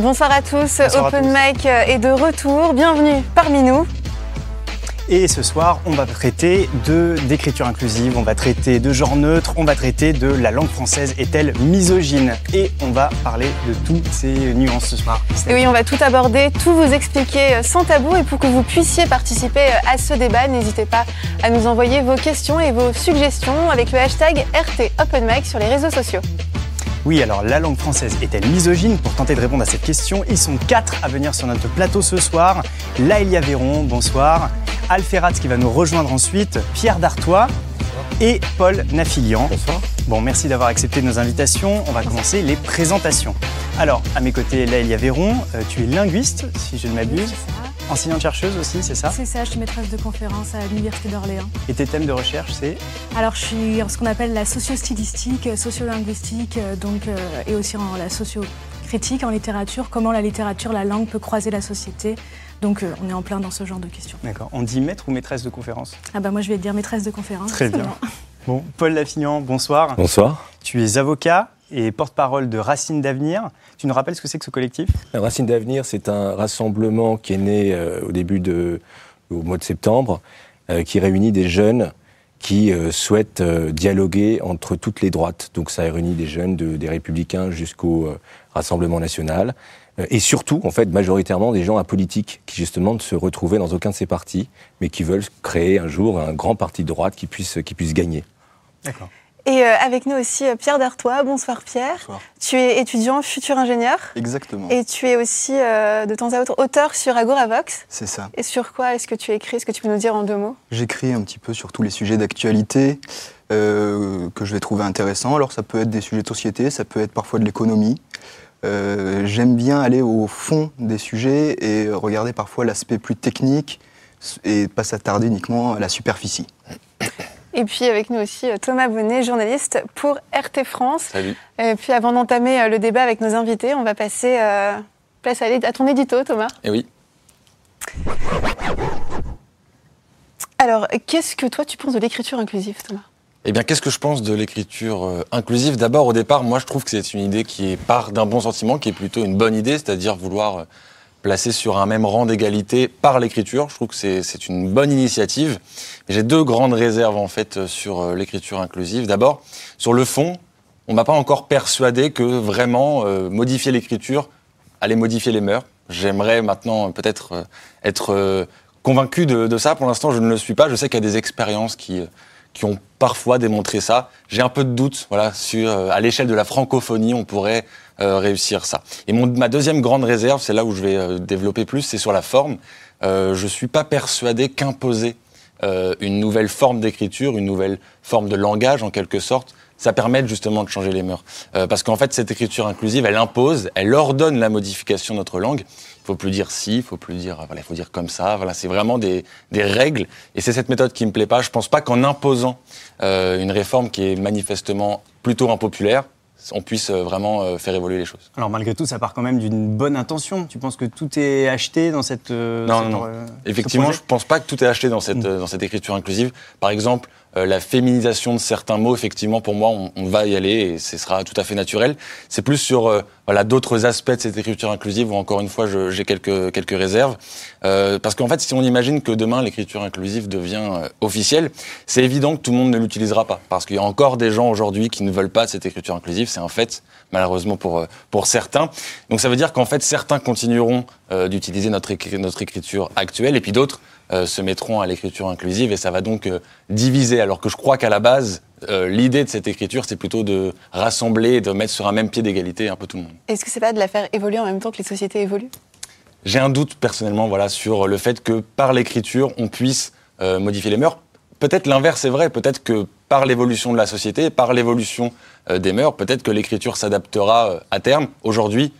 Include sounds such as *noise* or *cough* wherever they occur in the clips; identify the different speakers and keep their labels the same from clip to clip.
Speaker 1: Bonsoir à tous, Open Mic est de retour, bienvenue parmi nous.
Speaker 2: Et ce soir, on va traiter d'écriture inclusive, on va traiter de genre neutre, on va traiter de la langue française est-elle misogyne? Et on va parler de toutes ces nuances ce soir.
Speaker 1: Et oui, on va tout aborder, tout vous expliquer sans tabou. Et pour que vous puissiez participer à ce débat, n'hésitez pas à nous envoyer vos questions et vos suggestions avec le hashtag RT sur les réseaux sociaux.
Speaker 2: Oui, alors la langue française est-elle misogyne Pour tenter de répondre à cette question, ils sont quatre à venir sur notre plateau ce soir. Laëlia Véron, bonsoir. Alferrat qui va nous rejoindre ensuite, Pierre Dartois et Paul Nafilian.
Speaker 3: Bonsoir.
Speaker 2: Bon, merci d'avoir accepté nos invitations. On va commencer les présentations. Alors, à mes côtés, Laëlia Véron, euh, tu es linguiste, si je ne m'abuse. Enseignante-chercheuse aussi, c'est ça
Speaker 4: C'est ça, je suis maîtresse de conférence à l'Université d'Orléans.
Speaker 2: Et tes thèmes de recherche, c'est
Speaker 4: Alors, je suis en ce qu'on appelle la socio-stylistique, sociolinguistique, euh, donc, euh, et aussi en la socio-critique en littérature, comment la littérature, la langue peut croiser la société. Donc, euh, on est en plein dans ce genre de questions.
Speaker 2: D'accord. On dit maître ou maîtresse de conférence?
Speaker 4: Ah bah moi, je vais dire maîtresse de conférence.
Speaker 2: Très bien. *laughs* Bon, Paul Lafignan, bonsoir.
Speaker 3: Bonsoir.
Speaker 2: Tu es avocat et porte-parole de Racine d'Avenir. Tu nous rappelles ce que c'est que ce collectif?
Speaker 3: Racine d'Avenir, c'est un rassemblement qui est né euh, au début de, au mois de septembre, euh, qui réunit des jeunes qui euh, souhaitent dialoguer entre toutes les droites. Donc ça réunit des jeunes des Républicains jusqu'au Rassemblement national. Et surtout, en fait, majoritairement des gens apolitiques qui justement ne se retrouvaient dans aucun de ces partis, mais qui veulent créer un jour un grand parti de droite qui puisse, qui puisse gagner.
Speaker 2: D'accord.
Speaker 1: Et euh, avec nous aussi euh, Pierre Dartois. Bonsoir Pierre.
Speaker 5: Bonsoir.
Speaker 1: Tu es étudiant, futur ingénieur.
Speaker 5: Exactement.
Speaker 1: Et tu es aussi euh, de temps à autre auteur sur Agoravox.
Speaker 5: C'est ça.
Speaker 1: Et sur quoi est-ce que tu écris? Est-ce que tu peux nous dire en deux mots?
Speaker 5: J'écris un petit peu sur tous les sujets d'actualité que je vais trouver intéressants. Alors ça peut être des sujets de société, ça peut être parfois de l'économie. J'aime bien aller au fond des sujets et regarder parfois l'aspect plus technique et pas s'attarder uniquement à la superficie.
Speaker 1: Et puis avec nous aussi euh, Thomas Bonnet, journaliste pour RT France.
Speaker 3: Salut.
Speaker 1: Et puis avant d'entamer euh, le débat avec nos invités, on va passer euh, place à, ton édito, Thomas.
Speaker 3: Eh oui.
Speaker 1: Alors, qu'est-ce que toi tu penses de l'écriture inclusive, Thomas?
Speaker 6: Eh bien, qu'est-ce que je pense de l'écriture inclusive? D'abord, au départ, moi, je trouve que c'est une idée qui part d'un bon sentiment, qui est plutôt une bonne idée, c'est-à-dire vouloir placé sur un même rang d'égalité par l'écriture. Je trouve que c'est une bonne initiative. J'ai deux grandes réserves en fait sur euh, l'écriture inclusive. D'abord, sur le fond, on m'a pas encore persuadé que vraiment euh, modifier l'écriture allait modifier les mœurs. J'aimerais maintenant peut-être euh, être convaincu de, de, ça. Pour l'instant, je ne le suis pas. Je sais qu'il y a des expériences qui qui ont parfois démontré ça. J'ai un peu de doute, voilà, sur à l'échelle de la francophonie, on pourrait euh, réussir ça. Et mon, ma deuxième grande réserve, c'est là où je vais euh, développer plus, c'est sur la forme. Euh, je suis pas persuadé qu'imposer euh, une nouvelle forme d'écriture, une nouvelle forme de langage en quelque sorte, ça permet justement de changer les mœurs. Euh, parce qu'en fait, cette écriture inclusive, elle impose, elle ordonne la modification de notre langue. Il faut plus dire si, il faut plus dire, voilà, il faut dire comme ça. Voilà, c'est vraiment des, des, règles. Et c'est cette méthode qui me plaît pas. Je pense pas qu'en imposant euh, une réforme qui est manifestement plutôt impopulaire, on puisse euh, vraiment euh, faire évoluer les choses.
Speaker 2: Alors malgré tout, ça part quand même d'une bonne intention. Tu penses que tout est acheté dans cette...
Speaker 6: Euh, non, non, non. Effectivement, je ne pense pas que tout est acheté dans cette, dans cette écriture inclusive. Par exemple, euh, la féminisation de certains mots, effectivement, pour moi, on, on, va y aller et ce sera tout à fait naturel. C'est plus sur euh, voilà d'autres aspects de cette écriture inclusive où encore une fois j'ai quelques quelques réserves euh, parce qu'en fait, si on imagine que demain l'écriture inclusive devient euh, officielle, c'est évident que tout le monde ne l'utilisera pas parce qu'il y a encore des gens aujourd'hui qui ne veulent pas cette écriture inclusive. C'est un fait malheureusement pour pour certains. Donc ça veut dire qu'en fait certains continueront d'utiliser notre notre écriture actuelle et puis d'autres euh, se mettront à l'écriture inclusive et ça va donc euh, diviser. Alors que je crois qu'à la base, euh, l'idée de cette écriture, c'est plutôt de rassembler, de mettre sur un même pied d'égalité un peu tout le monde.
Speaker 1: Est-ce que c'est pas de la faire évoluer en même temps que les sociétés évoluent?
Speaker 6: J'ai un doute personnellement, voilà, sur le fait que par l'écriture, on puisse modifier les mœurs. Peut-être l'inverse est vrai. Peut-être que par l'évolution de la société, par l'évolution des mœurs, peut-être que l'écriture s'adaptera à terme. Aujourd'hui,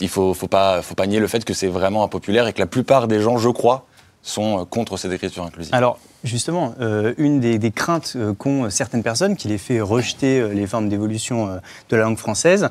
Speaker 6: il faut, faut pas, faut pas nier le fait que c'est vraiment impopulaire et que la plupart des gens, je crois, sont euh, contre cette écriture inclusive.
Speaker 2: Alors, justement, euh, une des, craintes euh, qu'ont certaines personnes, qui les fait rejeter les formes d'évolution de la langue française,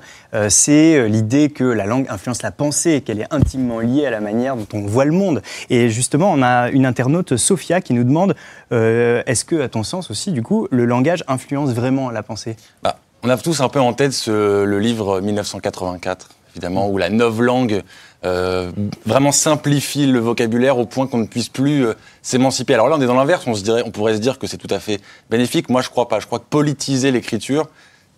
Speaker 2: c'est l'idée que la langue influence la pensée, qu'elle est intimement liée à la manière dont on voit le monde. Et justement, on a une internaute, Sophia, qui nous demande est-ce que, à ton sens aussi, du coup, le langage influence vraiment la pensée?
Speaker 6: Bah, On a tous un peu en tête ce, le livre 1984 évidemment, où la novlangue euh, vraiment simplifie le vocabulaire au point qu'on ne puisse plus euh, s'émanciper. Alors là, on est dans l'inverse, on, se dirait, on pourrait se dire que c'est tout à fait bénéfique. Moi, je crois pas. Je crois que politiser l'écriture,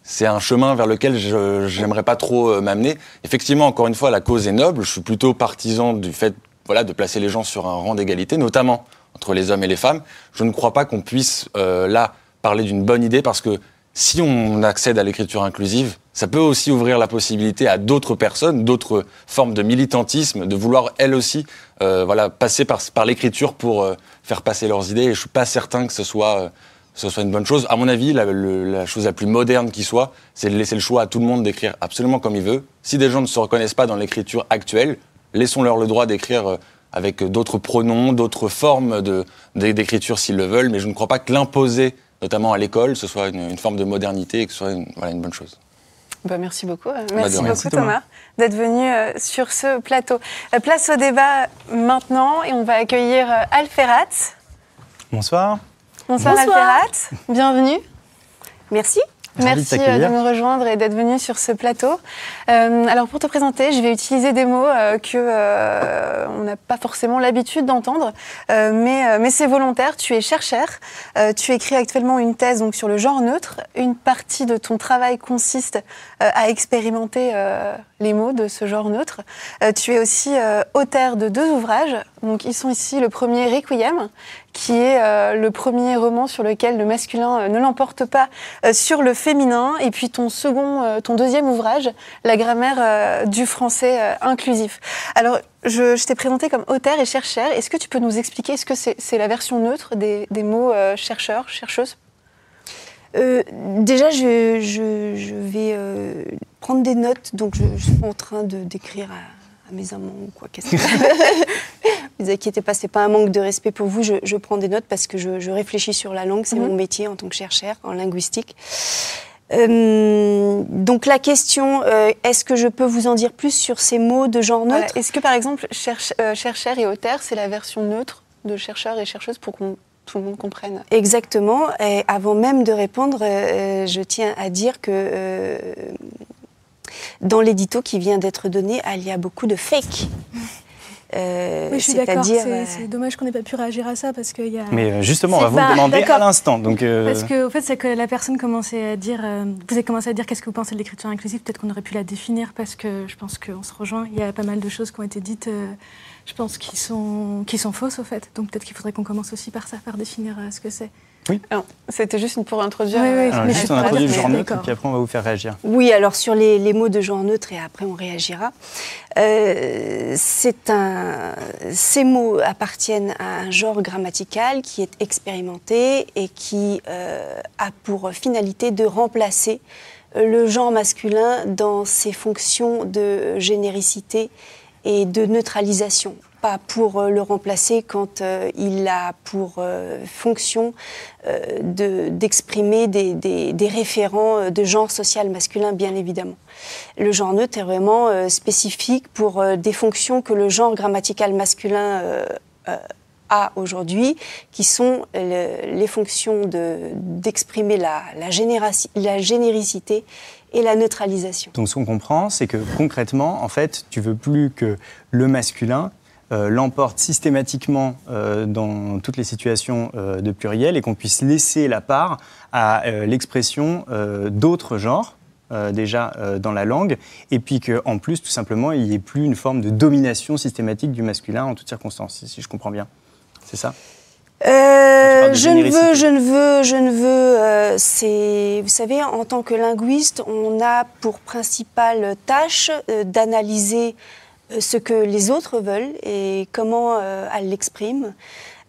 Speaker 6: c'est un chemin vers lequel je j'aimerais pas trop euh, m'amener. Effectivement, encore une fois, la cause est noble. Je suis plutôt partisan du fait voilà, de placer les gens sur un rang d'égalité, notamment entre les hommes et les femmes. Je ne crois pas qu'on puisse euh, là parler d'une bonne idée parce que si on accède à l'écriture inclusive, ça peut aussi ouvrir la possibilité à d'autres personnes, d'autres formes de militantisme, de vouloir elles aussi euh, voilà, passer par, par l'écriture pour euh, faire passer leurs idées. Et je suis pas certain que ce soit, euh, ce soit une bonne chose. À mon avis, la, le- la chose la plus moderne qui soit, c'est de laisser le choix à tout le monde d'écrire absolument comme il veut. Si des gens ne se reconnaissent pas dans l'écriture actuelle, laissons-leur le droit d'écrire euh, avec d'autres pronoms, d'autres formes d'écriture s'ils le veulent. Mais je ne crois pas que l'imposer, notamment à l'école, ce soit une, une forme de modernité et que ce soit une, voilà, une bonne chose.
Speaker 1: Bah, merci beaucoup. Euh,
Speaker 6: de
Speaker 1: Merci beaucoup
Speaker 2: Merci,
Speaker 1: Thomas,
Speaker 2: Thomas.
Speaker 1: d'être venu euh, sur ce plateau. Euh, place au débat maintenant et on va accueillir euh, Alferat.
Speaker 2: Bonsoir.
Speaker 1: Bonsoir,
Speaker 7: Bonsoir.
Speaker 1: Alferat. Bienvenue.
Speaker 7: Merci.
Speaker 2: De
Speaker 1: Merci euh, de
Speaker 2: t'accueillir.
Speaker 1: me rejoindre et d'être venu sur ce plateau. Euh, alors pour te présenter, je vais utiliser des mots euh, que euh, on n'a pas forcément l'habitude d'entendre, euh, mais, euh, mais c'est volontaire. Tu es chercheur, euh, tu écris actuellement une thèse donc sur le genre neutre. Une partie de ton travail consiste euh, à expérimenter euh, les mots de ce genre neutre. Euh, tu es aussi euh, auteur de deux ouvrages. Donc ils sont ici le premier Requiem, qui est euh, le premier roman sur lequel le masculin ne l'emporte pas sur le féminin, et puis ton second, ton deuxième ouvrage, la grammaire du français inclusif. Alors, je, t'ai présenté comme auteur et chercheur. Est-ce que tu peux nous expliquer, est-ce que c'est? La version neutre des, des mots chercheur, chercheuse
Speaker 7: Euh, déjà, je, je- je vais euh, prendre des notes, donc je, je suis en train de d'écrire à, à mes amants ou quoi. Qu'est-ce que *laughs* Ne vous inquiétez pas, c'est pas un manque de respect pour vous. Je, prends des notes parce que je, réfléchis sur la langue, c'est
Speaker 1: Mhm.
Speaker 7: mon métier en tant que chercheur en linguistique. Euh, donc la question, euh, est-ce que je peux vous en dire plus sur ces mots de genre
Speaker 1: Voilà.
Speaker 7: neutre
Speaker 1: Est-ce que, par exemple, cherche- euh, chercheur et auteur, c'est la version neutre de chercheur et chercheuse pour qu'on tout le monde comprenne
Speaker 7: Exactement. Et avant même de répondre, euh, je tiens à dire que euh, dans l'édito qui vient d'être donné, il y a beaucoup de fake. Euh,
Speaker 4: Oui, je suis d'accord. C'est
Speaker 7: euh,
Speaker 4: c'est dommage qu'on n'ait pas pu réagir à ça parce qu'il y a.
Speaker 2: Mais euh, justement, on va vous
Speaker 4: pas-
Speaker 2: le demander
Speaker 4: d'accord.
Speaker 2: à l'instant. Donc, euh,
Speaker 4: Parce que, au fait, c'est que la personne commençait à dire, euh, vous avez commencé à dire qu'est-ce que vous pensez de l'écriture inclusive. Peut-être qu'on aurait pu la définir parce que je pense qu'on se rejoint. Il y a pas mal de choses qui ont été dites, euh, je pense, qui sont, qui sont fausses, au fait. Donc peut-être qu'il faudrait qu'on commence aussi par ça, par définir euh, ce que c'est.
Speaker 1: Alors, C'était juste une- pour introduire.
Speaker 4: Oui, oui,
Speaker 1: euh,
Speaker 2: alors,
Speaker 4: mais
Speaker 2: juste on introduit le
Speaker 4: d'accord,
Speaker 2: genre neutre, et puis après, on va vous faire réagir.
Speaker 7: Oui, alors sur les, les mots de genre neutre, et après on réagira. Euh, c'est un, ces mots appartiennent à un genre grammatical qui est expérimenté et qui euh, a pour finalité de remplacer le genre masculin dans ses fonctions de généricité et de neutralisation. Pas pour euh, le remplacer quand euh, il a pour euh, fonction euh, de- d'exprimer des, des- des référents euh, de genre social masculin, bien évidemment. Le genre neutre est vraiment spécifique pour des fonctions que le genre grammatical masculin a aujourd'hui, qui sont le- les fonctions de- d'exprimer la, la, généraci- la généricité et la neutralisation.
Speaker 2: Donc, ce qu'on comprend, c'est que concrètement, en fait, tu veux plus que le masculin euh, l'emporte systématiquement euh, dans toutes les situations euh, de pluriel et qu'on puisse laisser la part à l'expression d'autres genres. déjà dans la langue, et puis qu'en plus, tout simplement, il n'y ait plus une forme de domination systématique du masculin en toutes circonstances, si je comprends bien. C'est ça?
Speaker 7: Euh, je ne veux, je ne veux, je ne veux. euh, c'est, vous savez, en tant que linguiste, on a pour principale tâche euh, d'analyser euh, ce que les autres veulent et comment elles l'expriment.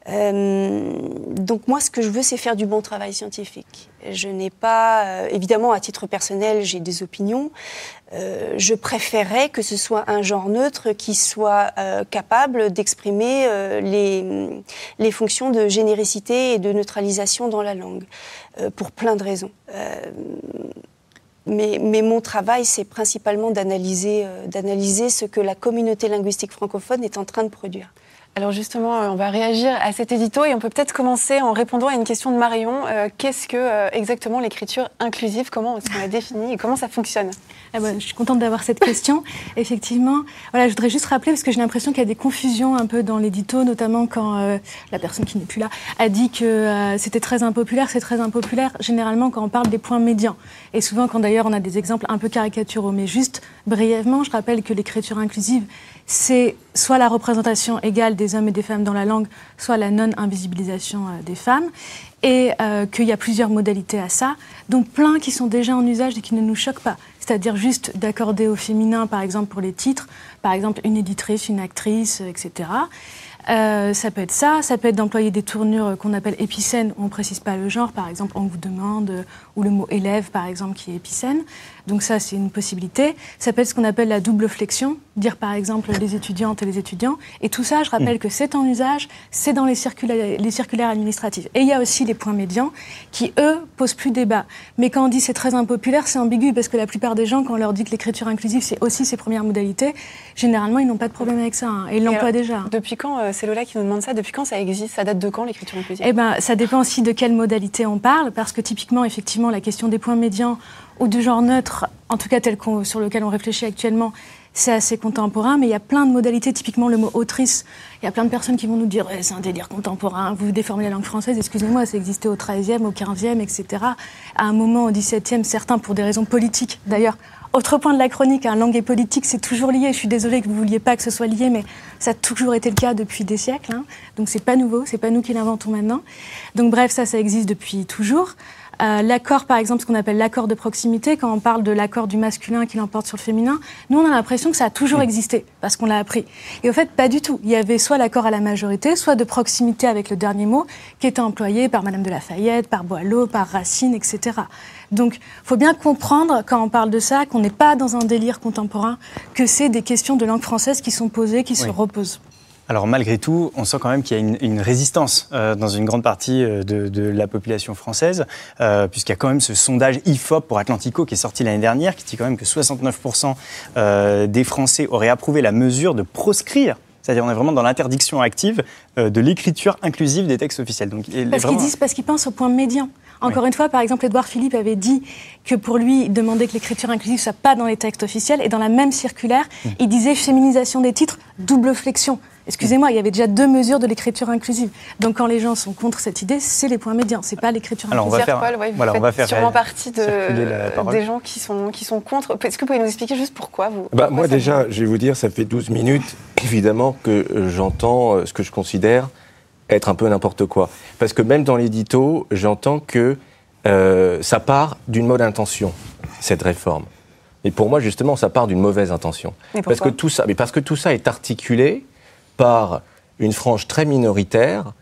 Speaker 7: Euh, donc moi, ce que je veux, c'est faire du bon travail scientifique. Je n'ai pas, euh, évidemment, à titre personnel, j'ai des opinions. Euh, je préférerais que ce soit un genre neutre qui soit euh, capable d'exprimer les, fonctions de généricité et de neutralisation dans la langue, pour plein de raisons. Mais, mon travail, c'est principalement d'analyser ce que la communauté linguistique francophone est en train de produire.
Speaker 1: Alors justement, euh, on va réagir à cet édito et on peut peut-être commencer en répondant à une question de Marion. Euh, Qu'est-ce que euh, exactement l'écriture inclusive? Comment est-ce qu'on la définit et comment ça fonctionne?
Speaker 4: Ah bah, je suis contente d'avoir cette question. *laughs* Effectivement, voilà, je voudrais juste rappeler, parce que j'ai l'impression qu'il y a des confusions un peu dans l'édito, notamment quand la personne qui n'est plus là a dit que c'était très impopulaire. C'est très impopulaire, généralement, quand on parle des points médians. Et souvent, quand d'ailleurs on a des exemples un peu caricaturaux. Mais juste brièvement, je rappelle que l'écriture inclusive, c'est soit la représentation égale des hommes et des femmes dans la langue, soit la non-invisibilisation euh, des femmes, et euh, qu'il y a plusieurs modalités à ça, dont plein qui sont déjà en usage et qui ne nous choquent pas. C'est-à-dire juste d'accorder au féminin, par exemple, pour les titres, par exemple, une éditrice, une actrice, euh, etc. Ça peut être ça, ça peut être d'employer des tournures qu'on appelle épicènes, où on ne précise pas le genre, par exemple, on vous demande, ou le mot élève, par exemple, qui est épicène. Donc ça, c'est une possibilité. Ça peut être ce qu'on appelle la double flexion, dire par exemple les étudiantes et les étudiants. Et tout ça, je rappelle que c'est en usage, c'est dans les circulaires, les circulaires administratifs. Et il y a aussi les points médians qui, eux, posent plus débat. Mais quand on dit c'est très impopulaire, c'est ambigu parce que la plupart des gens, quand on leur dit que l'écriture inclusive, c'est aussi ses premières modalités, généralement, ils n'ont pas de problème avec ça. hein, et ils l'emploient déjà.
Speaker 1: Depuis quand, euh, c'est Lola qui nous demande ça, depuis quand ça existe Ça date de quand l'écriture inclusive?
Speaker 4: Eh ben, ça dépend aussi de quelle modalité on parle, parce que typiquement, effectivement, la question des points médians ou du genre neutre, en tout cas tel sur lequel on réfléchit actuellement, c'est assez contemporain, mais il y a plein de modalités, typiquement le mot autrice. Il y a plein de personnes qui vont nous dire Ouais, c'est un délire contemporain, vous déformez la langue française, excusez-moi, ça existait au 13e, au 15e, etc. À un moment, au 17e, certains, pour des raisons politiques d'ailleurs. Autre point de la chronique, hein, langue et politique, c'est toujours lié. Je suis désolée que vous vouliez pas que ce soit lié, mais ça a toujours été le cas depuis des siècles. hein. Donc c'est pas nouveau, c'est pas nous qui l'inventons maintenant. Donc bref, ça, ça existe depuis toujours. Euh, l'accord, par exemple, ce qu'on appelle l'accord de proximité, quand on parle de l'accord du masculin qui l'emporte sur le féminin, nous, on a l'impression que ça a toujours existé, parce qu'on l'a appris. Et au fait, pas du tout. Il y avait soit l'accord à la majorité, soit de proximité avec le dernier mot, qui était employé par Madame de Lafayette, par Boileau, par Racine, etc. Donc, faut bien comprendre, quand on parle de ça, qu'on n'est pas dans un délire contemporain, que c'est des questions de langue française qui sont posées, qui se reposent.
Speaker 2: Alors malgré tout, on sent quand même qu'il y a une, une résistance euh, dans une grande partie euh, de, de la population française, euh, puisqu'il y a quand même ce sondage IFOP pour Atlantico qui est sorti l'année dernière, qui dit quand même que 69% euh, des Français auraient approuvé la mesure de proscrire, c'est-à-dire on est vraiment dans l'interdiction active de l'écriture inclusive des textes officiels. Donc,
Speaker 4: Parce qu'ils disent, parce qu'ils pensent au point médian. Encore une fois, par exemple, Édouard Philippe avait dit que pour lui, il demandait que l'écriture inclusive soit pas dans les textes officiels. Et dans la même circulaire,
Speaker 2: Mmh.
Speaker 4: il disait féminisation des titres, double flexion. Excusez-moi, il y avait déjà deux mesures de l'écriture inclusive. Donc quand les gens sont contre cette idée, c'est les points médians, c'est pas l'écriture
Speaker 2: Alors, on
Speaker 4: inclusive.
Speaker 2: va faire-
Speaker 1: ouais, vous
Speaker 2: voilà, on
Speaker 1: faites
Speaker 2: va faire
Speaker 1: sûrement partie de,
Speaker 2: parole.
Speaker 1: des gens qui sont, qui sont contre. Est-ce que vous pouvez nous expliquer juste pourquoi vous
Speaker 3: Bah,
Speaker 1: pourquoi
Speaker 3: moi déjà, je vais vous dire, ça fait 12 minutes, évidemment, que euh, j'entends euh, ce que je considère être un peu n'importe quoi. Parce que même dans l'édito, j'entends que euh, ça part d'une bonne intention, cette réforme. Et pour moi, justement, ça part d'une mauvaise intention.
Speaker 1: Mais
Speaker 3: Parce que,
Speaker 1: pourquoi?
Speaker 3: tout ça, mais parce que tout ça est articulé par une frange très minoritaire,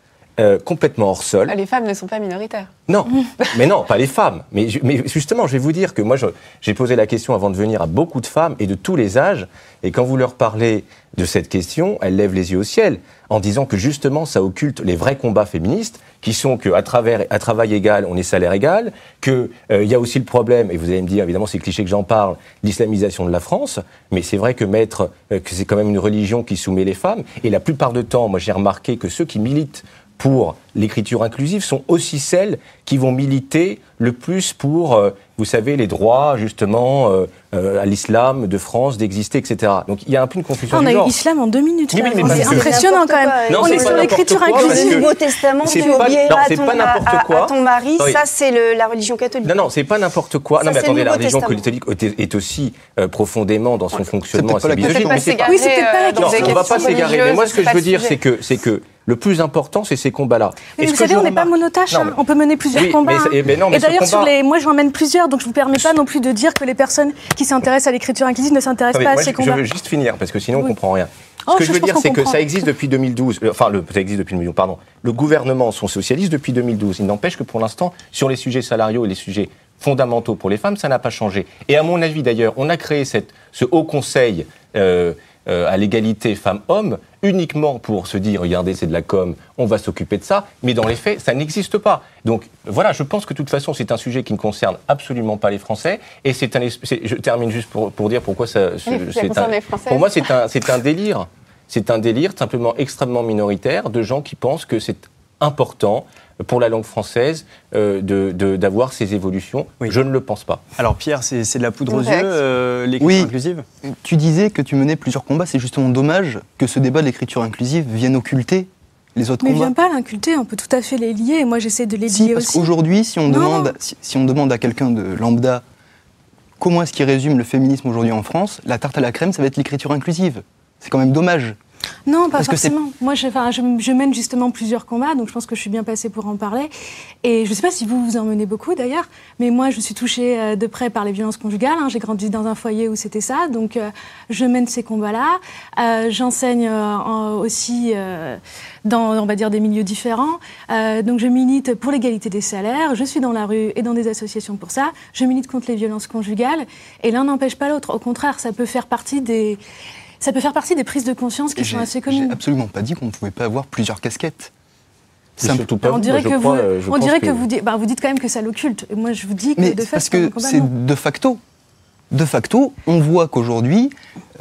Speaker 3: euh, complètement hors sol.
Speaker 1: Ah, Les femmes ne sont pas minoritaires.
Speaker 3: Non, *laughs* mais non, pas les femmes. Mais, ju- mais justement, je vais vous dire que moi, j'ai posé la question avant de venir à beaucoup de femmes et de tous les âges. Et quand vous leur parlez de cette question, elles lèvent les yeux au ciel en disant que justement, ça occulte les vrais combats féministes, qui sont qu'à travers à travail égal, on est salaire égal, qu'il y a aussi le problème, et vous allez me dire, évidemment, c'est cliché que j'en parle, l'islamisation de la France. Mais c'est vrai que mettre euh, que c'est quand même une religion qui soumet les femmes. Et la plupart du temps, moi, j'ai remarqué que ceux qui militent pour l'écriture inclusive sont aussi celles qui vont militer le plus pour, euh, vous savez, les droits justement euh, euh, à l'islam de France d'exister, etc. Donc il y a un peu une confusion
Speaker 4: on
Speaker 3: du
Speaker 4: a eu
Speaker 3: genre.
Speaker 4: islam en deux minutes.
Speaker 3: Oui,
Speaker 4: c'est impressionnant quand même.
Speaker 3: Non,
Speaker 4: on est
Speaker 3: pas
Speaker 4: sur l'écriture inclusive.
Speaker 7: Le Nouveau Testament, tu
Speaker 3: pas-
Speaker 7: obéiras
Speaker 3: non,
Speaker 7: à
Speaker 3: c'est
Speaker 7: ton,
Speaker 3: pas n'importe
Speaker 7: à- à-
Speaker 3: quoi.
Speaker 7: à ton mari,
Speaker 3: Non,
Speaker 7: ça c'est la religion catholique.
Speaker 3: Non, non, c'est pas n'importe quoi.
Speaker 7: Ça,
Speaker 3: non, mais attendez, la religion
Speaker 7: Testament.
Speaker 3: catholique est- est aussi euh, profondément dans son fonctionnement assez
Speaker 5: question.
Speaker 4: Oui, c'est peut-être pas la
Speaker 1: des
Speaker 3: on va pas s'égarer. Mais moi, ce que je veux dire, c'est que le plus important, c'est ces combats-là.
Speaker 4: Oui, mais vous savez,
Speaker 3: je
Speaker 4: on n'est pas monotache. Hein.
Speaker 3: mais-
Speaker 4: On peut mener plusieurs
Speaker 3: Oui,
Speaker 4: combats.
Speaker 3: mais
Speaker 4: hein.
Speaker 3: eh ben non, mais
Speaker 4: Et d'ailleurs, sur les, moi, j'en mène plusieurs, donc je vous permets pas non plus de dire que les personnes qui s'intéressent à l'écriture inclusive ne s'intéressent pas à ces
Speaker 3: je, je
Speaker 4: combats.
Speaker 3: veux juste finir, parce que sinon on
Speaker 4: Oui.
Speaker 3: comprend rien.
Speaker 4: Oh,
Speaker 3: Ce que
Speaker 4: je
Speaker 3: je veux dire, c'est que ça existe depuis 2012. euh, Enfin, le, ça existe depuis 2012, pardon. Le gouvernement sont socialistes depuis 2012. Il n'empêche que pour l'instant, sur les sujets salariaux et les sujets fondamentaux pour les femmes, ça n'a pas changé. Et à mon avis, d'ailleurs, on a créé cette, ce haut conseil euh, euh, à l'égalité femmes-hommes uniquement pour se dire, regardez, c'est de la com, on va s'occuper de ça. Mais dans les faits, ça n'existe pas. Donc voilà, je pense que de toute façon, c'est un sujet qui ne concerne absolument pas les Français. Et c'est un, je termine juste pour, pour dire pourquoi ça, c'est un- pour moi, c'est un, c'est un délire. c'est un délire simplement extrêmement minoritaire de gens qui pensent que c'est important pour la langue française euh, de- d'avoir ces évolutions.
Speaker 2: Oui.
Speaker 3: Je ne le pense pas.
Speaker 2: Alors Pierre, c'est c'est de la poudre aux yeux, euh, l'écriture
Speaker 5: Oui.
Speaker 2: inclusive?
Speaker 5: Tu disais que tu menais plusieurs combats. C'est justement dommage que ce débat de l'écriture inclusive vienne occulter les autres
Speaker 4: Mais
Speaker 5: combats.
Speaker 4: viens pas l'inculter, on peut tout à fait les lier, et moi j'essaie de les
Speaker 5: Si,
Speaker 4: lier
Speaker 5: parce
Speaker 4: aussi.
Speaker 5: qu'aujourd'hui, si, on
Speaker 4: Non,
Speaker 5: demande-
Speaker 4: non.
Speaker 5: si, si on demande à quelqu'un de lambda comment est-ce qu'il résume le féminisme aujourd'hui en France, la tarte à la crème, ça va être l'écriture inclusive. C'est quand même dommage.
Speaker 4: Non, pas
Speaker 5: Parce
Speaker 4: forcément. Moi, je, enfin, je, je mène justement plusieurs combats, donc je pense que je suis bien passée pour en parler. Et je ne sais pas si vous vous en menez beaucoup d'ailleurs, mais moi, je suis touchée euh, de près par les violences conjugales. hein. J'ai grandi dans un foyer où c'était ça, donc euh, je mène ces combats-là. Euh, J'enseigne euh, en- aussi dans, on va dire, des milieux différents. Donc je milite pour l'égalité des salaires. Je suis dans la rue et dans des associations pour ça. Je milite contre les violences conjugales. Et l'un n'empêche pas l'autre. Au contraire, ça peut faire partie des ça peut faire partie des prises de conscience qui
Speaker 5: J'ai
Speaker 4: sont assez
Speaker 5: j'ai
Speaker 4: communes.
Speaker 5: absolument pas dit qu'on ne pouvait pas avoir plusieurs casquettes.
Speaker 3: C'est
Speaker 5: Simple.
Speaker 3: surtout pas
Speaker 4: on
Speaker 3: vous,
Speaker 4: dirait que
Speaker 3: crois,
Speaker 4: vous,
Speaker 3: euh,
Speaker 4: on dirait que, vous, dites, bah, vous dites quand même que ça l'occulte. Et moi, je vous dis que
Speaker 5: Mais
Speaker 4: de fait,
Speaker 5: parce que c'est de facto. De facto, on voit qu'aujourd'hui,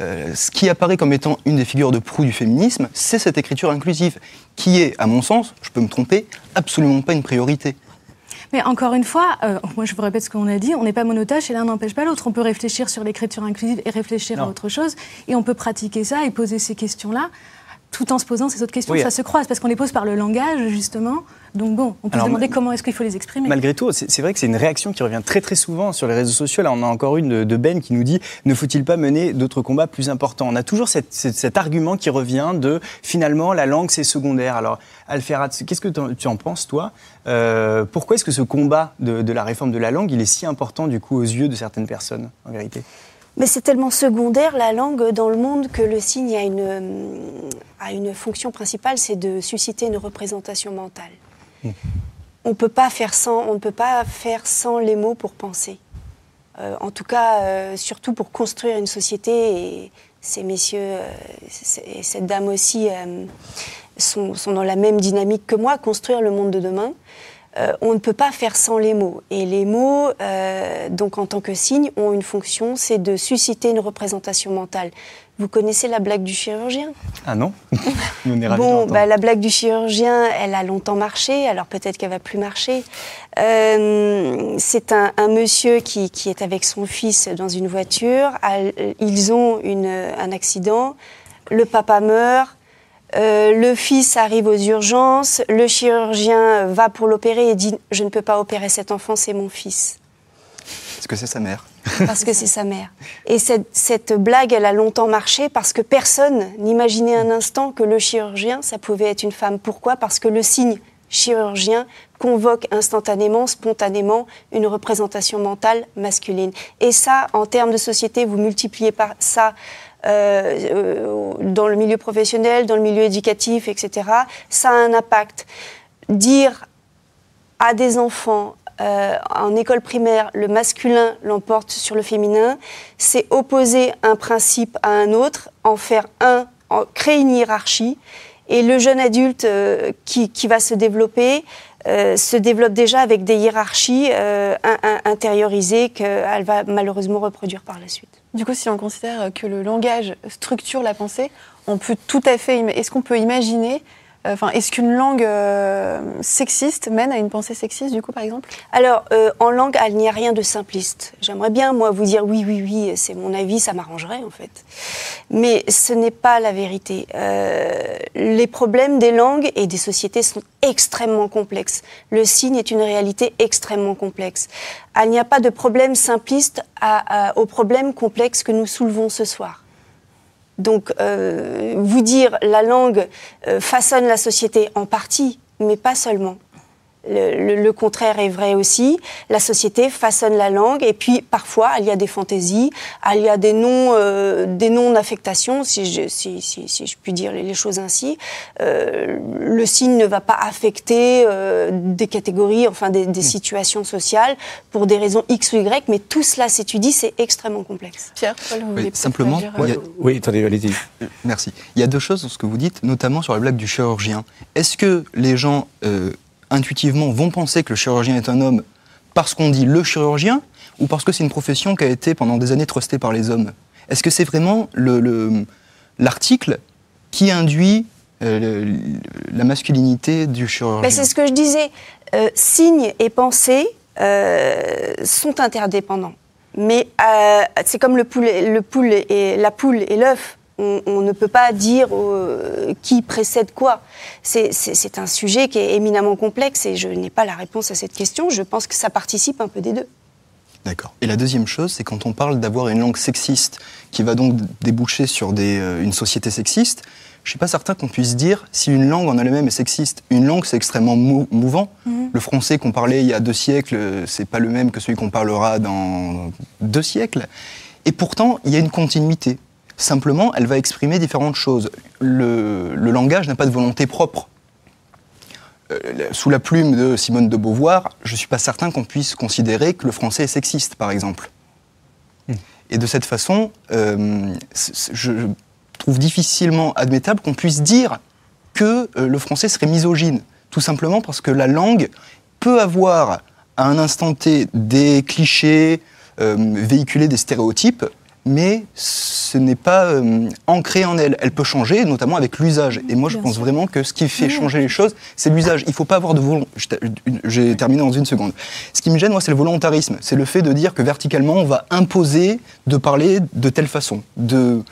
Speaker 5: euh, ce qui apparaît comme étant une des figures de proue du féminisme, c'est cette écriture inclusive, qui est, à mon sens, je peux me tromper, absolument pas une priorité.
Speaker 4: Mais encore une fois, euh, moi je vous répète ce qu'on a dit, on n'est pas monotache et l'un n'empêche pas l'autre. On peut réfléchir sur l'écriture inclusive et réfléchir à autre chose. Et on peut pratiquer ça et poser ces questions-là tout en se posant ces autres questions.
Speaker 2: Oui.
Speaker 4: Ça se croise parce qu'on les pose par le langage, justement. Donc bon, on peut
Speaker 2: Alors,
Speaker 4: se demander
Speaker 2: ma-
Speaker 4: comment est-ce qu'il faut les exprimer.
Speaker 2: Malgré tout, c'est vrai que c'est une réaction qui revient très très souvent sur les réseaux sociaux. Là, on a encore une de, de Ben qui nous dit ne faut-il pas mener d'autres combats plus importants? On a toujours cette- cette- cet argument qui revient de finalement la langue c'est secondaire. Alors, Alferat, qu'est-ce que tu en penses toi? Euh, Pourquoi est-ce que ce combat de, de la réforme de la langue il est si important du coup aux yeux de certaines personnes en vérité?
Speaker 7: Mais c'est tellement secondaire la langue dans le monde que le signe a une, a une fonction principale, c'est de susciter une représentation mentale. On peut pas faire sans, on ne peut pas faire sans les mots pour penser. Euh, en tout cas, euh, surtout pour construire une société. Et ces messieurs euh, et cette dame aussi sont, sont dans la même dynamique que moi, construire le monde de demain. Euh, on ne peut pas faire sans les mots. Et les mots, euh, donc en tant que signe, ont une fonction, c'est de susciter une représentation mentale. Vous connaissez la blague du chirurgien?
Speaker 2: Ah non *laughs* On est ravis de
Speaker 7: Bon, bah, la blague du chirurgien, elle a longtemps marché, alors peut-être qu'elle va plus marcher. Euh, c'est un, un monsieur qui, qui est avec son fils dans une voiture. Ils ont une, un accident. Le papa meurt. Euh, le fils arrive aux urgences. Le chirurgien va pour l'opérer et dit Je ne peux pas opérer cet enfant, c'est mon fils
Speaker 5: Parce que c'est sa mère. *laughs*
Speaker 7: parce que c'est sa mère. Et cette, cette blague, elle a longtemps marché parce que personne n'imaginait un instant que le chirurgien, ça pouvait être une femme. Pourquoi? Parce que le signe chirurgien convoque instantanément, spontanément, une représentation mentale masculine. Et ça, en termes de société, vous multipliez par ça euh, euh, dans le milieu professionnel, dans le milieu éducatif, etc. Ça a un impact. Dire à des enfants euh, en école primaire, le masculin l'emporte sur le féminin, c'est opposer un principe à un autre, en faire un, en créer une hiérarchie. Et le jeune adulte euh, qui, qui va se développer euh, se développe déjà avec des hiérarchies euh, intériorisées qu'elle va malheureusement reproduire par la suite.
Speaker 1: Du coup, si on considère que le langage structure la pensée, on peut tout à fait. Est-ce qu'on peut imaginer Enfin, est-ce qu'une langue euh, sexiste mène à une pensée sexiste, du coup, par exemple?
Speaker 7: Alors, euh, en langue, il n'y a rien de simpliste. J'aimerais bien, moi, vous dire oui, oui, oui, c'est mon avis, ça m'arrangerait, en fait. Mais ce n'est pas la vérité. Euh, les problèmes des langues et des sociétés sont extrêmement complexes. Le signe est une réalité extrêmement complexe. Il n'y a pas de problème simpliste à- à- aux problèmes complexes que nous soulevons ce soir. Donc, euh, vous dire la langue euh, façonne la société en partie, mais pas seulement. Le, le- le contraire est vrai aussi. La société façonne la langue et puis parfois il y a des fantaisies, il y a des noms, euh, des noms d'affectation, si je, si, si, si je puis dire les, les choses ainsi. Euh, le signe ne va pas affecter euh, des catégories, enfin des, des situations sociales pour des raisons X ou Y, mais tout cela s'étudie, c'est extrêmement complexe.
Speaker 1: Pierre, Paul, vous voulez peut-être
Speaker 5: simplement, a-
Speaker 1: euh,
Speaker 3: Oui, attendez, allez-y.
Speaker 5: Merci. Il y a deux choses dans ce que vous dites, notamment sur la blague du chirurgien. Est-ce que les gens, euh, intuitivement, vont penser que le chirurgien est un homme parce qu'on dit le chirurgien ou parce que c'est une profession qui a été pendant des années trustée par les hommes? Est-ce que c'est vraiment le- le- l'article qui induit euh, la masculinité du chirurgien?
Speaker 7: C'est ce que je disais. Euh, signes et pensées euh, sont interdépendants. Mais euh, c'est comme le le et la poule et l'œuf. On, on ne peut pas dire euh, qui précède quoi. C'est- un sujet qui est éminemment complexe et je n'ai pas la réponse à cette question. Je pense que ça participe un peu des deux.
Speaker 5: D'accord. Et la deuxième chose, c'est quand on parle d'avoir une langue sexiste qui va donc déboucher sur des, euh, une société sexiste, je ne suis pas certain qu'on puisse dire si une langue en elle-même est sexiste. Une langue, c'est extrêmement mou- mouvant. Le français qu'on parlait il y a deux siècles, euh, c'est pas le même que celui qu'on parlera dans deux siècles. Et pourtant, il y a une continuité. Simplement, elle va exprimer différentes choses. Le, le langage n'a pas de volonté propre. Euh, sous la plume de Simone de Beauvoir, je ne suis pas certain qu'on puisse considérer que le français est sexiste, par exemple. Et de cette façon, euh, je trouve difficilement admettable qu'on puisse dire que euh, le français serait misogyne, tout simplement parce que la langue peut avoir à un instant T des clichés, euh, véhiculer des stéréotypes, mais ce n'est pas euh, ancré en elle. Elle peut changer, notamment avec l'usage. Et moi, je
Speaker 4: Bien
Speaker 5: pense
Speaker 4: sûr.
Speaker 5: vraiment que ce qui fait changer les choses, c'est l'usage. Il ne faut pas avoir de volonté. J'ai terminé dans une seconde. Ce qui me gêne, moi, c'est le volontarisme. C'est le fait de dire que verticalement, on va imposer de parler de telle façon. De...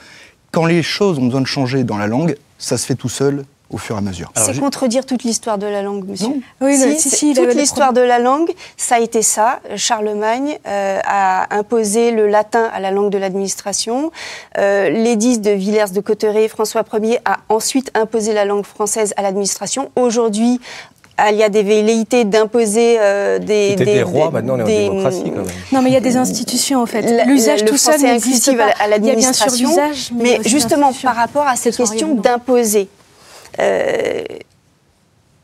Speaker 5: Quand les choses ont besoin de changer dans la langue, ça se fait tout seul au fur et à mesure.
Speaker 7: C'est contredire toute l'histoire de la langue, monsieur.
Speaker 5: Non.
Speaker 4: Oui,
Speaker 7: Si,
Speaker 4: le- si, si, il
Speaker 7: toute l'histoire de la langue, ça a été ça. Charlemagne euh, a imposé le latin à la langue de l'administration. Euh, L'édit de Villers de Cotterêts, François Ier, a ensuite imposé la langue française à l'administration. Aujourd'hui, il y a des velléités d'imposer euh, des,
Speaker 3: C'était des rois, maintenant on est en
Speaker 7: des-
Speaker 3: démocratie quand même.
Speaker 4: Non, mais il y a des institutions en fait. L'usage tout seul n'existe
Speaker 7: inclusif
Speaker 4: pas.
Speaker 7: à
Speaker 4: il y a bien sûr
Speaker 7: l'administration,
Speaker 4: l'usage, mais,
Speaker 7: justement, par rapport à cette question d'imposer, euh,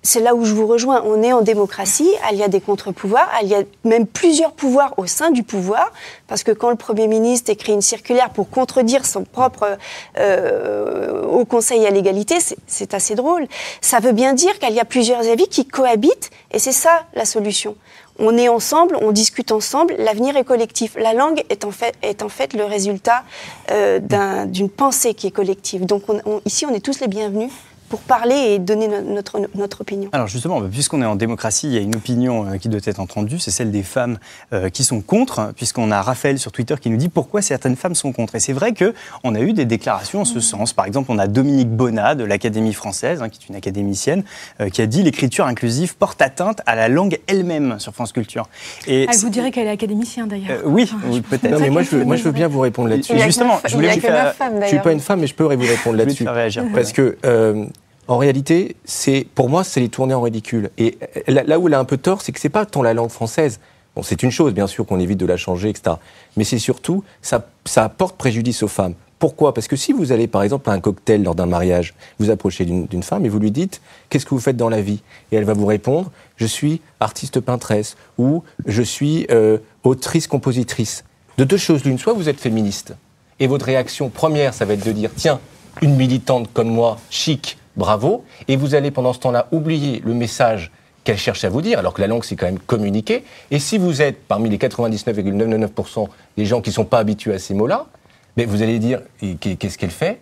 Speaker 7: c'est là où je vous rejoins. On est en démocratie, il y a des contre-pouvoirs, il y a même plusieurs pouvoirs au sein du pouvoir, parce que quand le Premier ministre écrit une circulaire pour contredire son propre euh, au Conseil à l'égalité, c'est- assez drôle. Ça veut bien dire qu'il y a plusieurs avis qui cohabitent, et c'est ça la solution. On est ensemble, on discute ensemble, l'avenir est collectif. La langue est en fait, le résultat euh, d'un- d'une pensée qui est collective. Donc on- on- ici, on est tous les bienvenus pour parler et donner no- notre, notre opinion.
Speaker 2: Alors justement, puisqu'on est en démocratie, il y a une opinion euh, qui doit être entendue, c'est celle des femmes euh, qui sont contre, puisqu'on a Raphaël sur Twitter qui nous dit pourquoi certaines femmes sont contre. Et c'est vrai qu'on a eu des déclarations en ce sens. Par exemple, on a Dominique Bonnat de l'Académie française, hein, qui est une académicienne, euh, qui a dit l'écriture inclusive porte atteinte à la langue elle-même sur France Culture. Et
Speaker 4: Ah, vous direz qu'elle est académicienne d'ailleurs.
Speaker 2: Euh, oui,
Speaker 4: Enfin,
Speaker 2: oui,
Speaker 4: je-
Speaker 2: peut-être.
Speaker 3: Non, mais moi je, moi, je veux bien vous répondre là-dessus.
Speaker 2: Justement, je voulais vous faire-
Speaker 1: neuf femmes,
Speaker 3: Je suis pas une femme, mais je peux vous répondre là-dessus. Parce que, euh, en réalité, c'est pour moi, c'est les tourner en ridicule. Et là, où elle a un peu tort, c'est que c'est pas tant la langue française. Bon, c'est une chose, bien sûr, qu'on évite de la changer, etc. Mais c'est surtout, ça, ça apporte préjudice aux femmes. Pourquoi? Parce que si vous allez, par exemple, à un cocktail lors d'un mariage, vous approchez d'une d'une femme et vous lui dites Qu'est-ce que vous faites dans la vie? Et elle va vous répondre Je suis artiste peintresse ou je suis euh, autrice-compositrice. De deux choses l'une, soit vous êtes féministe et votre réaction première, ça va être de dire Tiens, une militante comme moi, chic, bravo. Et vous allez pendant ce temps-là oublier le message qu'elle cherche à vous dire, alors que la langue, c'est quand même communiquer. Et si vous êtes parmi les 99,999% des gens qui ne sont pas habitués à ces mots-là, mais vous allez dire qu'est-ce qu'elle fait?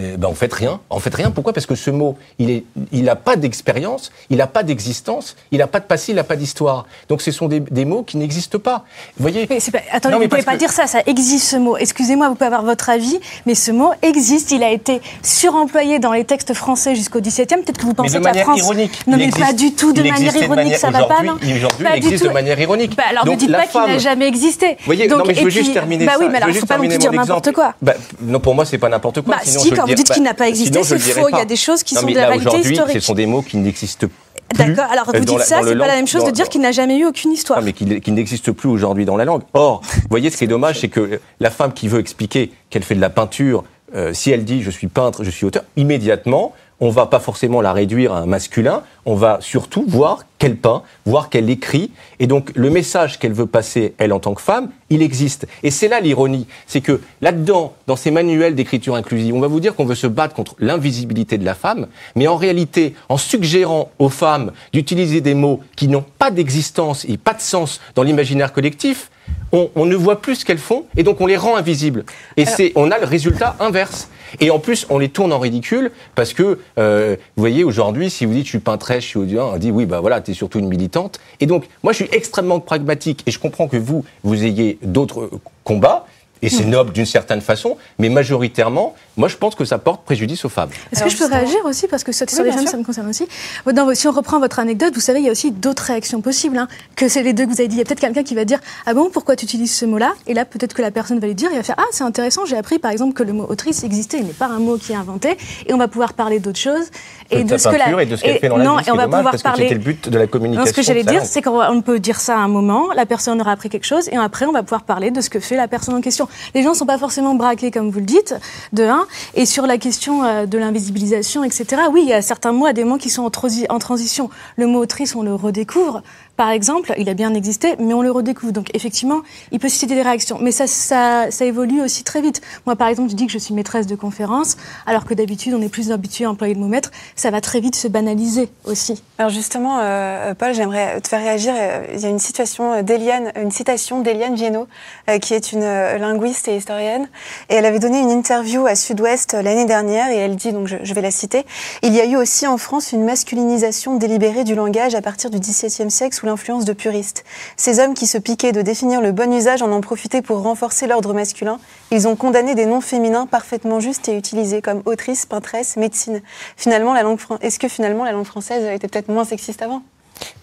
Speaker 3: Eh ben, en fait rien. En fait rien. Pourquoi? Parce que ce mot, il est, il n'a pas d'expérience, il n'a pas d'existence, il n'a pas de passé, il n'a pas d'histoire. Donc ce sont des, des mots qui n'existent pas. Vous voyez?
Speaker 4: Mais pas- attendez,
Speaker 3: Non, mais
Speaker 4: vous pouvez
Speaker 3: parce
Speaker 4: pas
Speaker 3: que-
Speaker 4: dire ça, ça existe ce mot. Excusez-moi, vous pouvez avoir votre avis, mais ce mot existe. Il a été suremployé dans les textes français jusqu'au XVIIe. Peut-être que vous
Speaker 3: Mais
Speaker 4: pensez que la
Speaker 3: manière
Speaker 4: France.
Speaker 3: ironique.
Speaker 4: Non,
Speaker 3: Il
Speaker 4: mais
Speaker 3: existe-
Speaker 4: pas du tout de manière
Speaker 3: existait de
Speaker 4: ironique, ça va pas, non
Speaker 3: aujourd'hui- il existe de manière ironique.
Speaker 4: Bah, alors ne dites pas qu'il n'a jamais existé.
Speaker 3: Vous voyez,
Speaker 4: Donc,
Speaker 3: non, mais je veux
Speaker 4: puis-
Speaker 3: juste terminer
Speaker 4: bah
Speaker 3: ça.
Speaker 4: oui, mais
Speaker 3: Je
Speaker 4: alors il ne faut pas non plus dire n'importe quoi.
Speaker 3: Bah, non, pour moi, c'est pas n'importe quoi.
Speaker 4: Bah,
Speaker 3: sinon
Speaker 4: vous dites qu'il
Speaker 3: bah,
Speaker 4: n'a pas existé, c'est faux. Il y a
Speaker 3: pas.
Speaker 4: des choses qui sont des réalités
Speaker 3: aujourd'hui,
Speaker 4: historiques.
Speaker 3: Ce sont des mots qui n'existent plus.
Speaker 4: D'accord, alors vous dites
Speaker 3: la-
Speaker 4: ça, c'est pas la même chose de dire qu'il n'a jamais eu aucune histoire.
Speaker 3: Non, mais qui, qui n'existe plus aujourd'hui dans la langue. Or, vous voyez, ce qui est dommage, c'est que la femme qui veut expliquer qu'elle fait de la peinture, euh, si elle dit je suis peintre, je suis auteur, immédiatement, on va pas forcément la réduire à un masculin, on va surtout voir qu'elle peint, voir qu'elle écrit. Et donc, le message qu'elle veut passer, elle, en tant que femme, il existe. Et c'est là l'ironie. C'est que là-dedans, dans ces manuels d'écriture inclusive, on va vous dire qu'on veut se battre contre l'invisibilité de la femme, mais en réalité, en suggérant aux femmes d'utiliser des mots qui n'ont pas d'existence et pas de sens dans l'imaginaire collectif, on, on ne voit plus ce qu'elles font et donc on les rend invisibles. Et c'est, on a le résultat inverse. Et en plus, on les tourne en ridicule parce que, euh, vous voyez, aujourd'hui, si vous dites je suis peintresse, je suis audio, on dit oui, bah voilà, tu es surtout une militante. Et donc, moi, je suis extrêmement pragmatique et je comprends que vous, vous ayez d'autres combats. Et c'est noble d'une certaine façon, mais majoritairement, moi je pense que ça porte préjudice aux femmes.
Speaker 4: Est-ce que je peux réagir aussi Parce que sur
Speaker 1: Oui,
Speaker 4: les femmes,
Speaker 1: sûr.
Speaker 4: ça me concerne aussi. Dans- si on reprend votre anecdote, vous savez, il y a aussi d'autres réactions possibles. hein, que c'est les deux que vous avez dit. Il y a peut-être quelqu'un qui va dire Ah bon, pourquoi tu utilises ce mot-là? Et là, peut-être que la personne va lui dire Il va faire Ah, c'est intéressant, j'ai appris par exemple que le mot autrice existait. Il n'est pas un mot qui est inventé. Et on va pouvoir parler d'autres choses.
Speaker 3: Et de sa peinture et de ce qu'elle fait dans la
Speaker 4: non,
Speaker 3: vie, ce
Speaker 4: et on va
Speaker 3: dommage,
Speaker 4: pouvoir
Speaker 3: parce que
Speaker 4: parler.
Speaker 3: c'était le but de la communication.
Speaker 4: Non, ce que j'allais dire, c'est qu'on peut dire ça à un moment, la personne aura appris quelque chose, et après, on va pouvoir parler de ce que fait la personne en question. Les gens ne sont pas forcément braqués, comme vous le dites, de un. Et sur la question euh, de l'invisibilisation, etc., oui, il y a certains mots, des mots qui sont en, en transition. Le mot autrice, on le redécouvre. Par exemple, il a bien existé, mais on le redécouvre. Donc, effectivement, il peut susciter des réactions. Mais ça, ça, ça évolue aussi très vite. Moi, par exemple, je dis que je suis maîtresse de conférence, alors que d'habitude, on est plus habitué à employer le mot maître. Ça va très vite se banaliser aussi.
Speaker 1: Alors justement, euh, Paul, j'aimerais te faire réagir. Il y a une situation une citation d'Eliane Viennot, euh, qui est une euh, linguiste et historienne, et elle avait donné une interview à Sud-Ouest l'année dernière, et elle dit, donc je, je vais la citer, il y a eu aussi en France une masculinisation délibérée du langage à partir du XVIIe siècle sous l'influence de puristes. Ces hommes qui se piquaient de définir le bon usage en en profitaient pour renforcer l'ordre masculin. Ils ont condamné des noms féminins parfaitement justes et utilisés comme autrice, peintresse, médecine. Finalement, la langue est-ce que finalement la langue française était peut-être moins sexiste avant?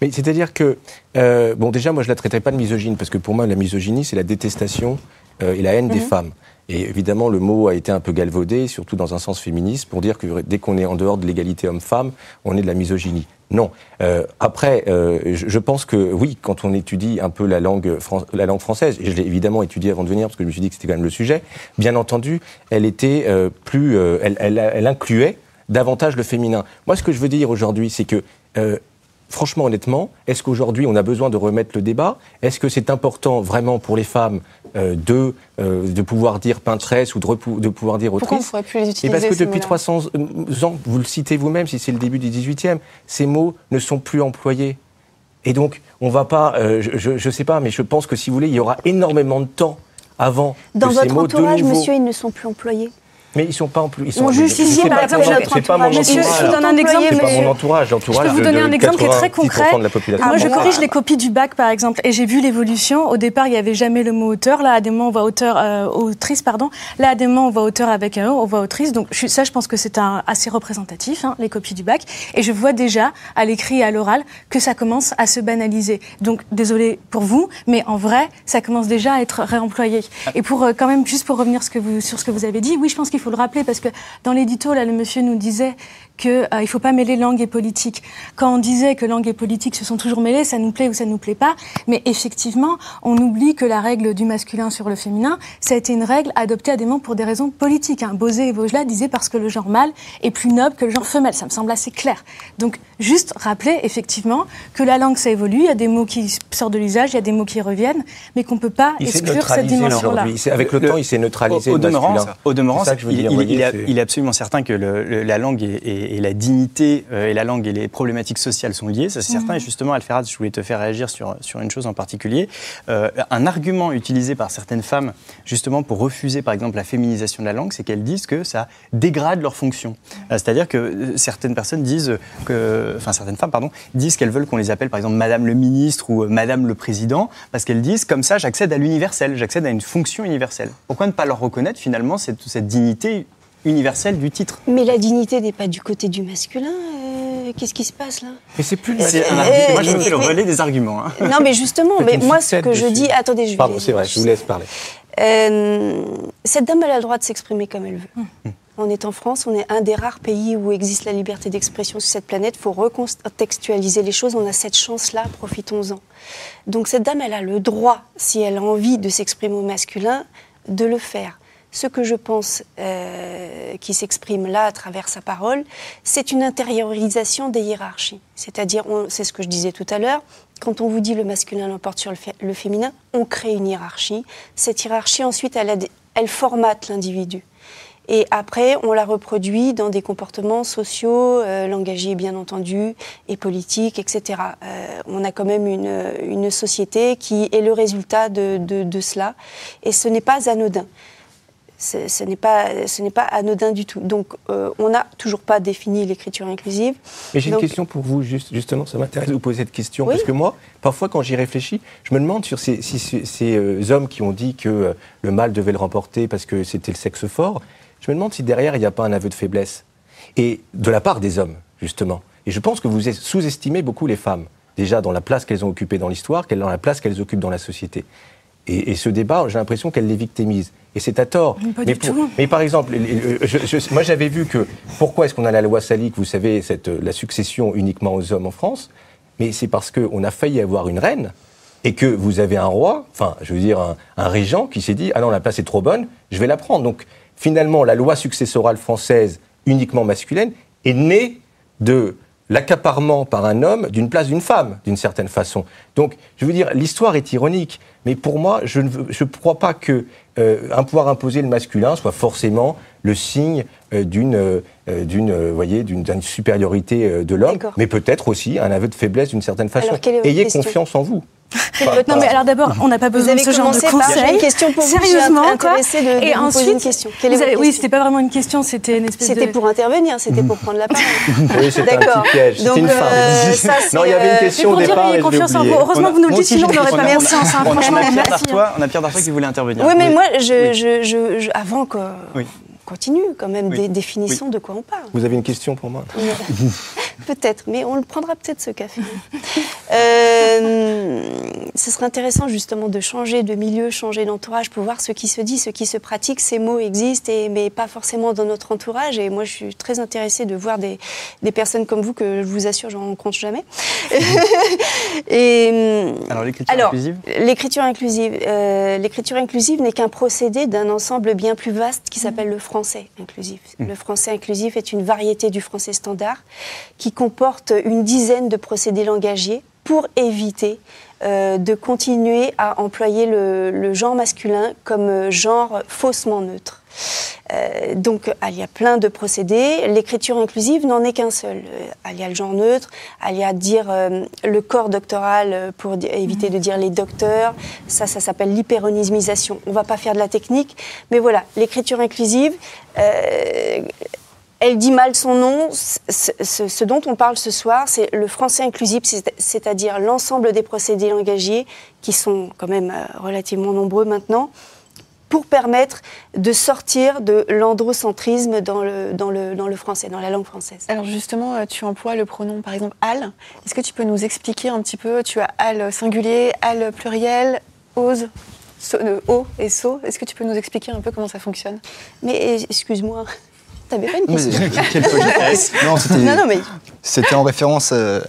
Speaker 3: Mais c'est-à-dire que, euh, bon, déjà, moi, je la traiterais pas de misogyne, parce que pour moi, la misogynie, c'est la détestation euh, et la haine des femmes. Et évidemment, le mot a été un peu galvaudé, surtout dans un sens féministe, pour dire que dès qu'on est en dehors de l'égalité homme-femme, on est de la misogynie. Non. Euh, après, euh, je, pense que oui, quand on étudie un peu la langue, fran- la langue française, et je l'ai évidemment étudiée avant de venir, parce que je me suis dit que c'était quand même le sujet, bien entendu, elle était euh, plus, euh, elle, elle, elle incluait davantage le féminin. Moi, ce que je veux dire aujourd'hui, c'est que euh, franchement, honnêtement, est-ce qu'aujourd'hui on a besoin de remettre le débat? Est-ce que c'est important vraiment pour les femmes euh, de, euh, de pouvoir dire peintresse ou de, repou- de pouvoir dire
Speaker 1: Pourquoi on ne
Speaker 3: autrice?
Speaker 1: pourrait plus les
Speaker 3: et
Speaker 1: utiliser
Speaker 3: parce que depuis
Speaker 1: mots-là?
Speaker 3: 300 ans, vous le citez vous-même, si c'est le début du 18e, ces mots ne sont plus employés. Et donc, on va pas, euh, je ne sais pas, mais je pense que si vous voulez, il y aura énormément de temps avant
Speaker 7: Dans
Speaker 3: que ces
Speaker 7: votre
Speaker 3: de
Speaker 7: entourage,
Speaker 3: nouveau-
Speaker 7: monsieur, ils ne sont plus employés?
Speaker 3: Mais ils sont pas en plus. Ils sont
Speaker 7: On
Speaker 3: je-
Speaker 7: juge
Speaker 3: je sais
Speaker 7: sixième,
Speaker 3: pas
Speaker 7: par exemple,
Speaker 3: c'est pas mon
Speaker 7: entourage.
Speaker 4: Monsieur,
Speaker 3: entourage.
Speaker 4: je vous donne un exemple,
Speaker 3: C'est pas
Speaker 4: monsieur.
Speaker 3: mon entourage, l'entourage
Speaker 4: Je peux vous donner un exemple qui est très
Speaker 3: 90%
Speaker 4: concret.
Speaker 3: population.
Speaker 4: Moi, je corrige les copies du bac, par exemple, et j'ai vu l'évolution. Au départ, il n'y avait jamais le mot auteur. Là, à des moments, on voit auteur, euh, autrice, pardon. Là, à des moments, on voit auteur avec un O, on voit autrice. Donc, ça, je pense que c'est assez représentatif, hein, les copies du bac. Et je vois déjà, à l'écrit et à l'oral, que ça commence à se banaliser. Donc, désolé pour vous, mais en vrai, ça commence déjà à être réemployé. Et pour, euh, quand même, juste pour revenir ce que vous, sur ce que vous avez dit, oui, je pense qu'il faut le rappeler, parce que dans l'édito, là, le monsieur nous disait qu'il ne faut pas mêler langue et politique. Quand on disait que langue et politique se sont toujours mêlées, ça nous plaît ou ça nous plaît pas, mais effectivement, on oublie que la règle du masculin sur le féminin, ça a été une règle adoptée à des moments pour des raisons politiques. Hein. Bosé et Vaugelas disaient parce que le genre mâle est plus noble que le genre femelle. Ça me semble assez clair. Donc, juste rappeler effectivement que la langue, ça évolue. Il y a des mots qui sortent de l'usage, il y a des mots qui reviennent, mais qu'on peut pas
Speaker 3: Il
Speaker 4: exclure cette dimension-là.
Speaker 3: Avec le,
Speaker 2: Le-
Speaker 3: temps, il s'est neutralisé.
Speaker 2: Au, au demeurant, au demeurant,
Speaker 3: C'est ça que je veux
Speaker 2: il,
Speaker 3: dire,
Speaker 2: il-
Speaker 3: voyez,
Speaker 2: il est, il est absolument certain que le- le- la langue et, et- et la dignité euh, et la langue et les problématiques sociales sont liées, ça c'est certain. Et justement, Alferaz, je voulais te faire réagir sur, sur une chose en particulier. Euh, un argument utilisé par certaines femmes, justement, pour refuser, par exemple, la féminisation de la langue, c'est qu'elles disent que ça dégrade leur fonction. Euh, C'est-à-dire que certaines personnes disent que, enfin certaines femmes, pardon, disent qu'elles veulent qu'on les appelle, par exemple, Madame le ministre ou Madame le président, parce qu'elles disent comme ça, j'accède à l'universel, j'accède à une fonction universelle. Pourquoi ne pas leur reconnaître finalement cette, cette dignité universelle du titre
Speaker 7: Mais la dignité n'est pas du côté du masculin. euh, Qu'est-ce qui se passe là?
Speaker 3: Mais c'est plus le
Speaker 2: C'est un
Speaker 7: Euh,
Speaker 2: argument. Moi, je me fais le relais des arguments. hein.
Speaker 7: Non, mais justement, mais moi, ce que je dis. Attendez, je vais.
Speaker 3: Pardon, c'est vrai, je vous laisse parler.
Speaker 7: Euh, cette dame, elle a le droit de s'exprimer comme elle veut. On est en France, on est un des rares pays où existe la liberté d'expression sur cette planète. Il faut recontextualiser les choses. On a cette chance-là, profitons-en. Donc cette dame, elle a le droit, si elle a envie de s'exprimer au masculin, de le faire. Ce que je pense euh, qui s'exprime là à travers sa parole, c'est une intériorisation des hiérarchies. C'est-à-dire, c'est ce que je disais tout à l'heure, quand on vous dit le masculin l'emporte sur le, fé- le féminin, on crée une hiérarchie. Cette hiérarchie, ensuite, elle, elle formate l'individu. Et après, on la reproduit dans des comportements sociaux, euh, bien entendu, et politiques, etc. Euh, on a quand même une, société qui est le résultat de cela. Et ce n'est pas anodin ce n'est pas, ce n'est pas anodin du tout. Donc, euh, on n'a toujours pas défini l'écriture inclusive.
Speaker 3: Mais j'ai une question pour vous, juste, justement, ça m'intéresse de vous poser cette question, parce que moi, parfois, quand j'y réfléchis, je me demande sur ces, si, ces euh, hommes qui ont dit que euh, le mal devait le remporter parce que c'était le sexe fort, je me demande si derrière, il n'y a pas un aveu de faiblesse. Et de la part des hommes, justement. Et je pense que vous sous-estimez beaucoup les femmes, déjà dans la place qu'elles ont occupée dans l'histoire, dans la place qu'elles occupent dans la société. Et, et ce débat, j'ai l'impression qu'elles les victimisent. Et c'est à tort. mais, par exemple, moi j'avais vu que pourquoi est-ce qu'on a la loi salique, vous savez, cette, la succession uniquement aux hommes en France Mais c'est parce qu'on a failli avoir une reine et que vous avez un roi, enfin, je veux dire, un, un régent qui s'est dit Ah non, la place est trop bonne, je vais la prendre. Donc finalement, la loi successorale française uniquement masculine est née de l'accaparement par un homme d'une place d'une femme, d'une certaine façon. Donc, je veux dire, l'histoire est ironique, mais pour moi, je ne je crois pas que euh, un pouvoir imposer le masculin soit forcément le signe euh, d'une, euh, d'une, voyez, d'une, supériorité de l'homme, mais peut-être aussi un aveu de faiblesse d'une certaine façon. Ayez confiance en vous.
Speaker 4: Non, mais alors d'abord, on n'a pas besoin de ce genre de conseils.
Speaker 7: Une question pour Sérieusement, vous, quoi. De, de et ensuite, une question.
Speaker 4: Quelle est avez, oui, c'était pas vraiment une question, c'était une espèce
Speaker 7: C'était pour intervenir, c'était pour prendre la parole. *laughs*
Speaker 3: oui, c'était un petit piège, c'était une fin. Euh, *laughs* non, il y avait une question au départ et
Speaker 4: confiance en vous. Heureusement que vous nous le dites, sinon on n'aurait pas merci.
Speaker 2: Franchement, on a Pierre Dartois qui voulait intervenir.
Speaker 7: Oui, mais moi, avant que continue quand même, des définitions de quoi on parle.
Speaker 3: Vous avez une question pour moi
Speaker 7: Peut-être, mais on le prendra peut-être ce café. *laughs* euh, ce serait intéressant justement de changer de milieu, changer d'entourage pour voir ce qui se dit, ce qui se pratique. Ces mots existent, et, mais pas forcément dans notre entourage. Et moi, je suis très intéressée de voir des, des personnes comme vous que je vous assure, j'en rencontre jamais. *laughs*
Speaker 2: et, alors l'écriture inclusive?
Speaker 7: L'écriture inclusive, euh, l'écriture inclusive n'est qu'un procédé d'un ensemble bien plus vaste qui s'appelle le français inclusif. Mmh. Le français inclusif est une variété du français standard qui comporte une dizaine de procédés langagiers pour éviter euh, de continuer à employer le, genre masculin comme genre faussement neutre. Euh, donc, il y a plein de procédés. L'écriture inclusive n'en est qu'un seul. Euh, il y a le genre neutre, il y a dire le corps doctoral pour éviter de dire les docteurs. Ça, ça s'appelle l'hyperonismisation. On ne va pas faire de la technique, mais voilà, l'écriture inclusive elle dit mal son nom. Ce, dont on parle ce soir, c'est le français inclusif, c'est-à-dire l'ensemble des procédés langagiers, qui sont quand même euh, relativement nombreux maintenant, pour permettre de sortir de l'androcentrisme dans le, dans, le, dans le français, dans la langue française.
Speaker 1: Alors justement, euh, tu emploies le pronom, par exemple, al. Est-ce que tu peux nous expliquer un petit peu Tu as al singulier, al pluriel, ose so, euh, o et so. Est-ce que tu peux nous expliquer un peu comment ça fonctionne?
Speaker 7: Mais excuse-moi, T'avais pas une question *laughs* *laughs*
Speaker 5: Non, c'était non, non, mais... c'était en référence euh,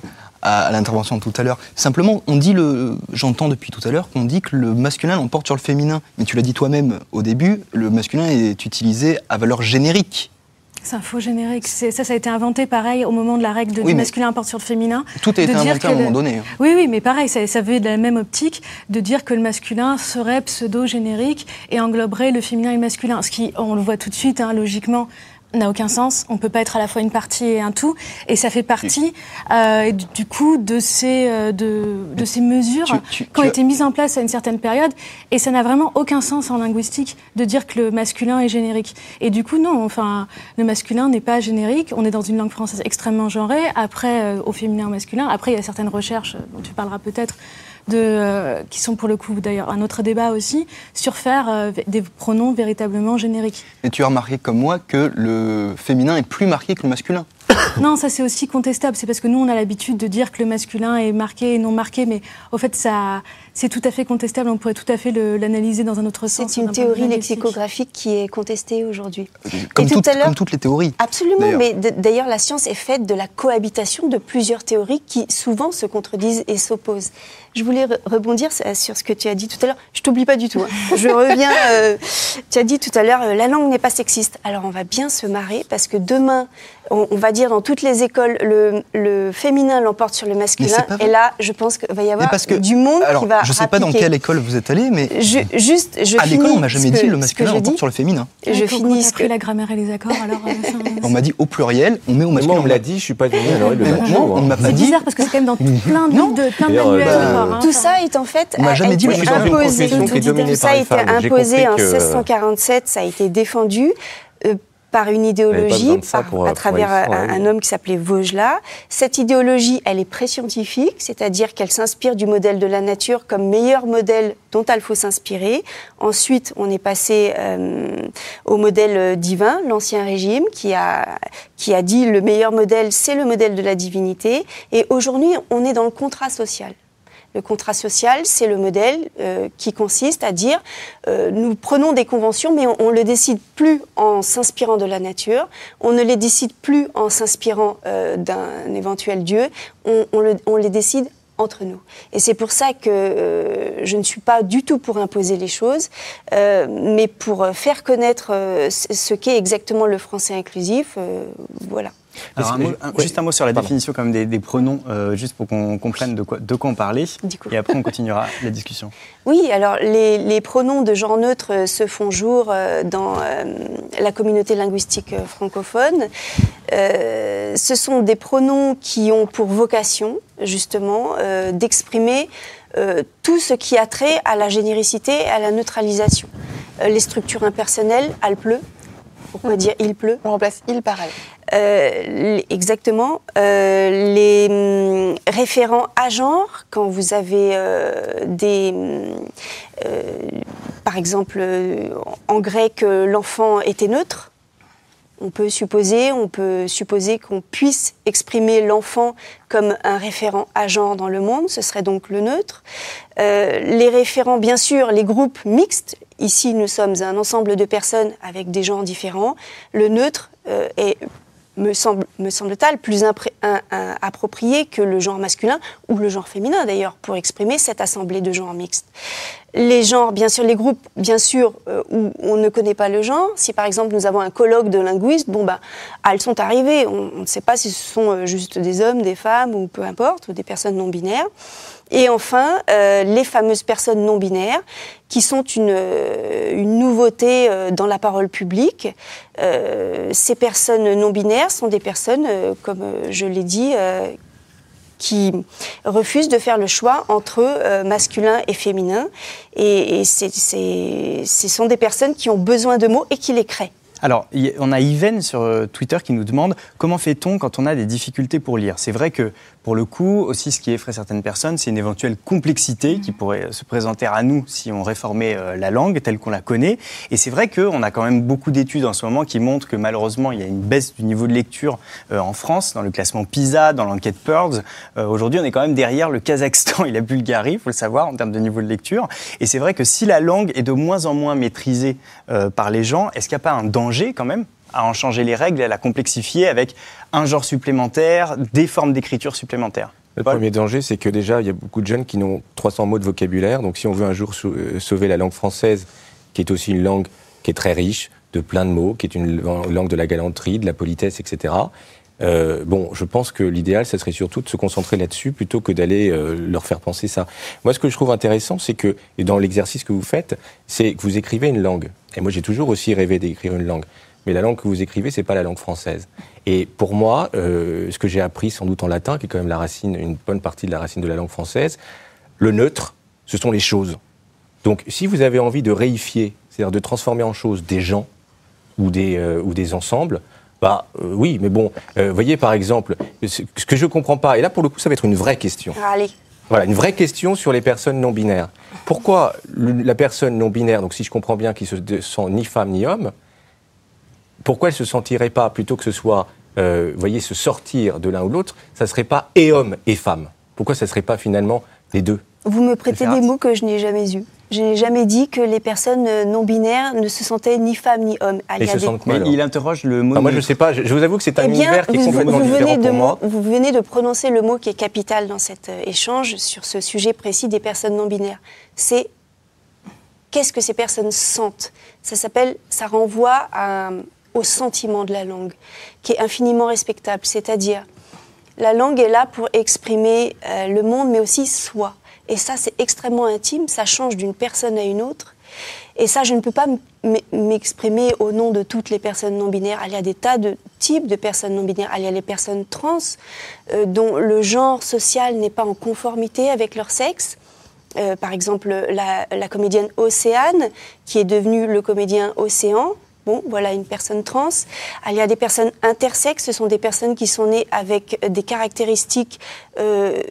Speaker 5: à, l'intervention de tout à l'heure. Simplement, on dit le, j'entends depuis tout à l'heure qu'on dit que le masculin l'emporte sur le féminin. Mais tu l'as dit toi-même au début, le masculin est utilisé à valeur générique.
Speaker 4: C'est un faux générique. Ça, ça a été inventé pareil au moment de la règle de du masculin porte sur le féminin.
Speaker 5: Tout a été inventé à un moment donné. Hein.
Speaker 4: Oui, oui, mais pareil, ça, ça veut de la même optique de dire que le masculin serait pseudo-générique et engloberait le féminin et le masculin. Ce qui, on le voit tout de suite, hein, logiquement, n'a aucun sens. On peut pas être à la fois une partie et un tout. Et ça fait partie, euh, du coup, de ces, euh, de, de, ces mesures qui ont été mises en place à une certaine période. Et ça n'a vraiment aucun sens en linguistique de dire que le masculin est générique. Et du coup, non, enfin, le masculin n'est pas générique. On est dans une langue française extrêmement genrée. Après, euh, au féminin, au masculin. Après, il y a certaines recherches dont tu parleras peut-être de, euh, qui sont pour le coup d'ailleurs un autre débat aussi, sur faire euh, des pronoms véritablement génériques.
Speaker 5: Et tu as remarqué comme moi que le féminin est plus marqué que le masculin *coughs*
Speaker 4: non, ça c'est aussi contestable. C'est parce que nous, on a l'habitude de dire que le masculin est marqué et non marqué, mais au fait, ça, c'est tout à fait contestable. On pourrait tout à fait l'analyser dans un autre sens.
Speaker 7: C'est une théorie lexicographique qui est contestée aujourd'hui.
Speaker 5: Comme, comme, toutes les théories.
Speaker 7: Absolument, mais d'ailleurs, la science est faite de la cohabitation de plusieurs théories qui souvent se contredisent et s'opposent. Je voulais rebondir sur ce que tu as dit tout à l'heure. Je t'oublie pas du tout. Hein. *laughs* Je reviens. Euh, tu as dit tout à l'heure, euh, la langue n'est pas sexiste. Alors on va bien se marrer parce que demain, on, va dire dans toutes les écoles, le, féminin l'emporte sur le masculin. Et là, je pense qu'il va y avoir du monde qui va
Speaker 5: Je sais pas dans quelle école vous êtes allé, mais
Speaker 7: Je, juste, je
Speaker 5: à l'école, on m'a jamais
Speaker 7: que-
Speaker 5: dit le masculin
Speaker 7: dis.
Speaker 5: sur le féminin.
Speaker 7: Je finis ce que-
Speaker 4: la grammaire et les accords, alors. euh, *laughs*
Speaker 5: On m'a dit au pluriel, on met au masculin.
Speaker 3: moi, on me l'a dit, je suis pas devenu à l'oreille de
Speaker 5: on m'a pas
Speaker 4: C'est
Speaker 5: dit.
Speaker 4: bizarre parce que c'est quand même dans plein de,
Speaker 5: Non.
Speaker 4: de, plein de
Speaker 3: D'ailleurs,
Speaker 4: manuels.
Speaker 3: bah,
Speaker 4: encore, hein.
Speaker 7: Tout ça est en fait
Speaker 5: On m'a
Speaker 7: a
Speaker 5: jamais dit,
Speaker 7: imposé. Tout ça a été imposé en
Speaker 3: compris que-
Speaker 7: 1647, ça a été défendu. Euh, par une idéologie, par-
Speaker 3: pour-
Speaker 7: à travers un,
Speaker 3: ouais.
Speaker 7: un homme qui s'appelait Vaugelas. Cette idéologie, elle est pré-scientifique, c'est-à-dire qu'elle s'inspire du modèle de la nature comme meilleur modèle dont il faut s'inspirer. Ensuite, on est passé euh, au modèle euh, divin, l'Ancien Régime, qui a, qui a dit le meilleur modèle, c'est le modèle de la divinité. Et aujourd'hui, on est dans le contrat social. Le contrat social, c'est le modèle euh, qui consiste à dire euh, nous prenons des conventions, mais on ne le décide plus en s'inspirant de la nature, on ne les décide plus en s'inspirant euh, d'un éventuel Dieu, on, on le- on les décide entre nous. Et c'est pour ça que je ne suis pas du tout pour imposer les choses, mais pour faire connaître ce qu'est exactement le français inclusif. voilà.
Speaker 2: Alors, un
Speaker 3: Parce
Speaker 2: mot-
Speaker 3: que-
Speaker 2: un-
Speaker 3: ouais.
Speaker 2: Juste un mot sur la
Speaker 3: Pardon.
Speaker 2: définition comme des, des pronoms, euh, juste pour qu'on comprenne de quoi, de quoi on parlait.
Speaker 7: Du coup.
Speaker 2: Et après, on continuera la discussion. *laughs*
Speaker 7: Oui, alors les, les pronoms de genre neutre euh, se font jour euh, dans euh, la communauté linguistique francophone. Euh, ce sont des pronoms qui ont pour vocation, justement, euh, d'exprimer euh, tout ce qui a trait à la généricité et à la neutralisation. Euh, les structures impersonnelles, elle pleut. Pourquoi dire il pleut
Speaker 1: On remplace il par elle.
Speaker 7: euh, exactement. Euh, les hum, référents à genre, quand vous avez euh, des. euh, par exemple, en grec, l'enfant était neutre. On peut supposer, on peut supposer qu'on puisse exprimer l'enfant comme un référent à genre dans le monde, ce serait donc le neutre. Euh, les référents, bien sûr, les groupes mixtes. Ici, nous sommes un ensemble de personnes avec des genres différents. Le neutre euh, est, me semble, me semble-t-il, plus approprié que le genre masculin ou le genre féminin d'ailleurs pour exprimer cette assemblée de genres mixtes. Les genres, bien sûr, les groupes, bien sûr, euh, où on ne connaît pas le genre. Si par exemple nous avons un colloque de linguistes, bon bah, ah, elles sont arrivées. On on ne sait pas si ce sont euh, juste des hommes, des femmes ou peu importe, ou des personnes non binaires. Et enfin, euh, les fameuses personnes non binaires, qui sont une, euh, une nouveauté euh, dans la parole publique. Euh, ces personnes non binaires sont des personnes, euh, comme je l'ai dit, euh, qui refusent de faire le choix entre masculin et féminin. Et, et c'est- c'est- ce sont des personnes qui ont besoin de mots et qui les créent.
Speaker 2: Alors, on a Yven sur euh, Twitter qui nous demande comment fait-on quand on a des difficultés pour lire? C'est vrai que, pour le coup, aussi ce qui effraie certaines personnes, c'est une éventuelle complexité qui pourrait euh, se présenter à nous si on réformait euh, la langue telle qu'on la connaît. Et c'est vrai qu'on a quand même beaucoup d'études en ce moment qui montrent que malheureusement, il y a une baisse du niveau de lecture en France, dans le classement PISA, dans l'enquête Pearls. Aujourd'hui, on est quand même derrière le Kazakhstan *laughs* et la Bulgarie, il faut le savoir, en termes de niveau de lecture. Et c'est vrai que si la langue est de moins en moins maîtrisée par les gens, est-ce qu'il n'y a pas un danger quand même à en changer les règles et à la complexifier avec un genre supplémentaire, des formes d'écriture supplémentaires
Speaker 3: Le
Speaker 2: Paul
Speaker 3: premier danger, c'est que déjà, il y a beaucoup de jeunes qui n'ont 300 mots de vocabulaire. Donc, si on veut un jour euh, sauver la langue française, qui est aussi une langue qui est très riche, de plein de mots, qui est une langue de la galanterie, de la politesse, etc. euh, bon, je pense que l'idéal, ça serait surtout de se concentrer là-dessus plutôt que d'aller euh, leur faire penser ça. Moi, ce que je trouve intéressant, c'est que, et dans l'exercice que vous faites, c'est que vous écrivez une langue. Et moi, j'ai toujours aussi rêvé d'écrire une langue. Mais la langue que vous écrivez, c'est pas la langue française. Et pour moi, euh, ce que j'ai appris sans doute en latin, qui est quand même la racine, une bonne partie de la racine de la langue française, le neutre, ce sont les choses. Donc, si vous avez envie de réifier, c'est-à-dire de transformer en choses des gens ou des, euh, ou des ensembles, bah euh, oui, mais bon, voyez par exemple, ce ce que je comprends pas, et là pour le coup, ça va être une vraie question.
Speaker 7: Allez,
Speaker 3: Voilà, une vraie question sur les personnes non binaires. Pourquoi la personne non binaire, donc si je comprends bien, qui se sent ni femme ni homme, pourquoi elle se sentirait pas, plutôt que ce soit, euh, voyez, se sortir de l'un ou l'autre, ça serait pas et homme et femme? Pourquoi ça serait pas finalement les deux?
Speaker 7: Vous me prêtez des mots que je n'ai jamais eus. Je n'ai jamais dit que les personnes euh, non binaires ne se sentaient ni femmes ni hommes. Ah, il
Speaker 3: se
Speaker 7: des-
Speaker 3: quoi
Speaker 2: il interroge le mot.
Speaker 3: Enfin, Moi je
Speaker 2: neutre.
Speaker 3: sais pas, je, je vous avoue que c'est un
Speaker 7: Eh bien,
Speaker 3: univers qui est
Speaker 7: vous,
Speaker 3: complètement
Speaker 7: vous
Speaker 3: différent
Speaker 7: venez de,
Speaker 3: pour moi.
Speaker 7: vous venez de prononcer le mot qui est capital dans cet euh, échange sur ce sujet précis des personnes non binaires. C'est qu'est-ce que ces personnes sentent? Ça s'appelle, ça renvoie à- au sentiment de la langue, qui est infiniment respectable. C'est-à-dire, la langue est là pour exprimer euh, le monde, mais aussi soi. Et ça, c'est extrêmement intime, ça change d'une personne à une autre. Et ça, je ne peux pas m'exprimer au nom de toutes les personnes non binaires. Il y a des tas de types de personnes non binaires. Il y a les personnes trans, euh, dont le genre social n'est pas en conformité avec leur sexe. Euh, par exemple, la, comédienne Océane, qui est devenue le comédien Océan. Bon, voilà une personne trans. Il y a des personnes intersexes, ce sont des personnes qui sont nées avec des caractéristiques euh,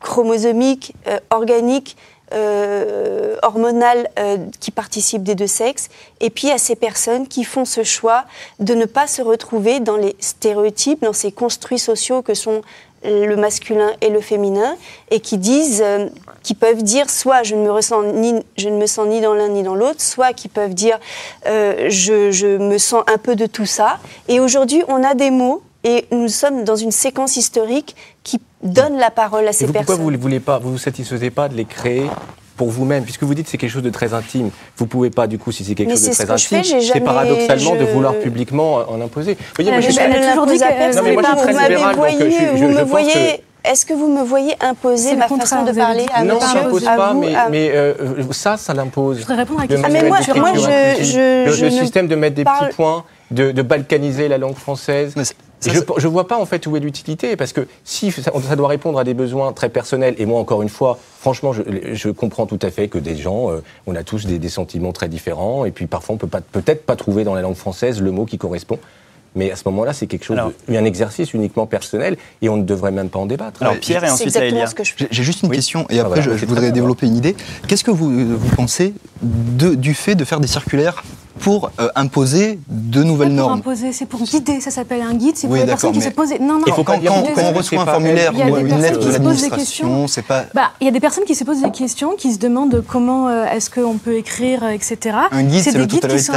Speaker 7: chromosomiques, euh, organiques, euh, hormonales euh, qui participent des deux sexes. Et puis a ces personnes qui font ce choix de ne pas se retrouver dans les stéréotypes, dans ces construits sociaux que sont le masculin et le féminin, et qui disent, euh, qui peuvent dire soit je ne me ressens ni, je ne me sens ni dans l'un ni dans l'autre, soit qui peuvent dire euh, je, je me sens un peu de tout ça. Et aujourd'hui, on a des mots et nous sommes dans une séquence historique qui donne la parole à ces
Speaker 3: vous,
Speaker 7: personnes.
Speaker 3: Pourquoi vous ne voulez pas, vous vous satisfaisez pas de les créer pour vous-même, puisque vous dites que c'est quelque chose de très intime. Vous pouvez pas, du coup, si c'est quelque
Speaker 7: Mais
Speaker 3: chose de très
Speaker 7: ce que je
Speaker 3: intime, c'est
Speaker 7: jamais-
Speaker 3: paradoxalement de vouloir publiquement en imposer. Vous voyez, moi,
Speaker 4: a
Speaker 3: je suis- très libéral, donc,
Speaker 7: voyé,
Speaker 3: je- je-
Speaker 7: vous
Speaker 3: je
Speaker 7: me
Speaker 3: pense
Speaker 7: voyez.
Speaker 3: que-
Speaker 7: Est-ce que vous me voyez imposer ma façon de parler à
Speaker 3: non, ça n'impose pas,
Speaker 7: vous,
Speaker 3: mais,
Speaker 7: à-
Speaker 3: mais, euh, ça, ça l'impose.
Speaker 4: Je voudrais répondre à la question.
Speaker 7: Ah, mais
Speaker 3: manuel
Speaker 7: moi,
Speaker 3: d'écriture
Speaker 7: moi, je-
Speaker 3: inclusive,
Speaker 7: je-
Speaker 3: le,
Speaker 7: je
Speaker 3: le
Speaker 7: ne
Speaker 3: système de mettre des
Speaker 7: parle-
Speaker 3: petits points, de, de balkaniser la langue française.
Speaker 5: Ça,
Speaker 3: je ne vois pas en fait où est l'utilité, parce que si ça, ça doit répondre à des besoins très personnels, et moi encore une fois, franchement, je, je comprends tout à fait que des gens, euh, on a tous des, des sentiments très différents, et puis parfois on peut pas peut-être pas trouver dans la langue française le mot qui correspond. Mais à ce moment-là, c'est quelque chose,
Speaker 2: Alors-
Speaker 3: de- un exercice uniquement personnel, et on ne devrait même pas en débattre.
Speaker 2: Alors Pierre et ensuite.
Speaker 5: J'ai juste une
Speaker 2: Oui.
Speaker 5: question et
Speaker 3: Ah,
Speaker 5: après
Speaker 3: voilà,
Speaker 5: je, voudrais développer une idée. Qu'est-ce que vous, vous pensez de- du fait de faire des circulaires pour euh, imposer de nouvelles
Speaker 4: pas pour
Speaker 5: normes
Speaker 4: imposer, c'est pour guider. Ça s'appelle un guide. C'est pour
Speaker 5: Oui,
Speaker 4: les personnes qui se posent. Non, non.
Speaker 3: Il faut
Speaker 5: Quand,
Speaker 3: pas
Speaker 5: quand- on reçoit un
Speaker 3: pas-
Speaker 5: formulaire
Speaker 4: Il y a
Speaker 5: ou
Speaker 4: des
Speaker 5: une
Speaker 4: personnes
Speaker 5: lettre
Speaker 4: qui
Speaker 5: de
Speaker 4: se posent des
Speaker 5: l'administration, c'est pas
Speaker 4: Bah, il y a des personnes qui se posent des questions, qui se demandent comment euh, est-ce qu'on peut écrire, euh, etc.
Speaker 5: un guide, c'est le, totalitarisme.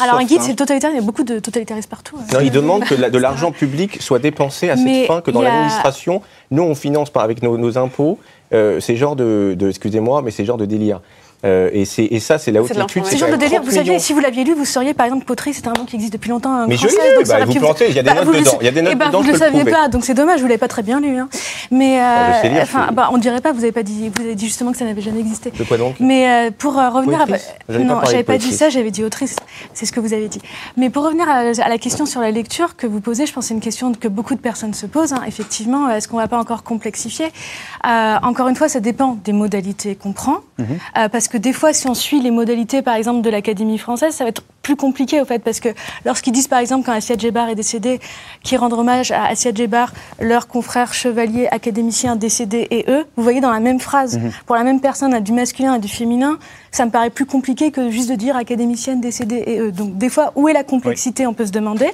Speaker 4: Alors un guide,
Speaker 5: hein.
Speaker 4: c'est le totalitarisme. Il y a beaucoup de totalitarisme partout.
Speaker 3: Non, ils demandent que de l'argent public soit dépensé à cette fin, que dans l'administration, nous, on finance par, avec nos, nos impôts euh, ces genres de, de- excusez-moi, mais ces genres de délire. Euh, et, c'est- et ça, c'est la haute étude.
Speaker 4: Ce
Speaker 3: c'est
Speaker 4: genre de délire,
Speaker 3: 30
Speaker 4: vous saviez,
Speaker 3: millions.
Speaker 4: si vous l'aviez lu, vous sauriez, par exemple, poterie, c'est un mot qui existe depuis longtemps.
Speaker 3: Mais je l'ai lu, bah, vous plantez, il y a des
Speaker 4: Bah,
Speaker 3: notes
Speaker 4: vous
Speaker 3: dedans, il y a des notes
Speaker 4: eh ben,
Speaker 3: dedans,
Speaker 4: Vous
Speaker 3: je
Speaker 4: ne le
Speaker 3: le
Speaker 4: saviez pas, donc c'est dommage, je ne l'avais pas très bien lu. hein. Mais,
Speaker 3: Ah,
Speaker 4: euh,
Speaker 3: lire,
Speaker 4: enfin, bah, on dirait pas, vous avez pas dit, vous avez dit justement que ça n'avait jamais existé.
Speaker 3: De quoi donc?
Speaker 4: Mais euh, pour euh, revenir à... Non, j'avais pas dit ça, j'avais dit autrice. C'est ce que vous avez dit. Mais pour revenir à, la question sur la lecture que vous posez, je pense que c'est une question que beaucoup de personnes se posent. hein. Effectivement, est-ce qu'on va pas encore complexifier? Encore une fois, ça dépend des modalités qu'on prend.
Speaker 3: Mhm.
Speaker 4: Parce que des fois, si on suit les modalités, par exemple, de l'Académie française, ça va être plus compliqué, au fait, parce que lorsqu'ils disent, par exemple, quand Assia Djebar est décédé, qu'ils rendent hommage à Assia Djebar, leur confrère chevalier académicien décédé et eux, vous voyez dans la même phrase, pour la même personne, du masculin et du féminin, ça me paraît plus compliqué que juste de dire académicienne décédée et eux. Donc, des fois, où est la complexité, on peut se demander.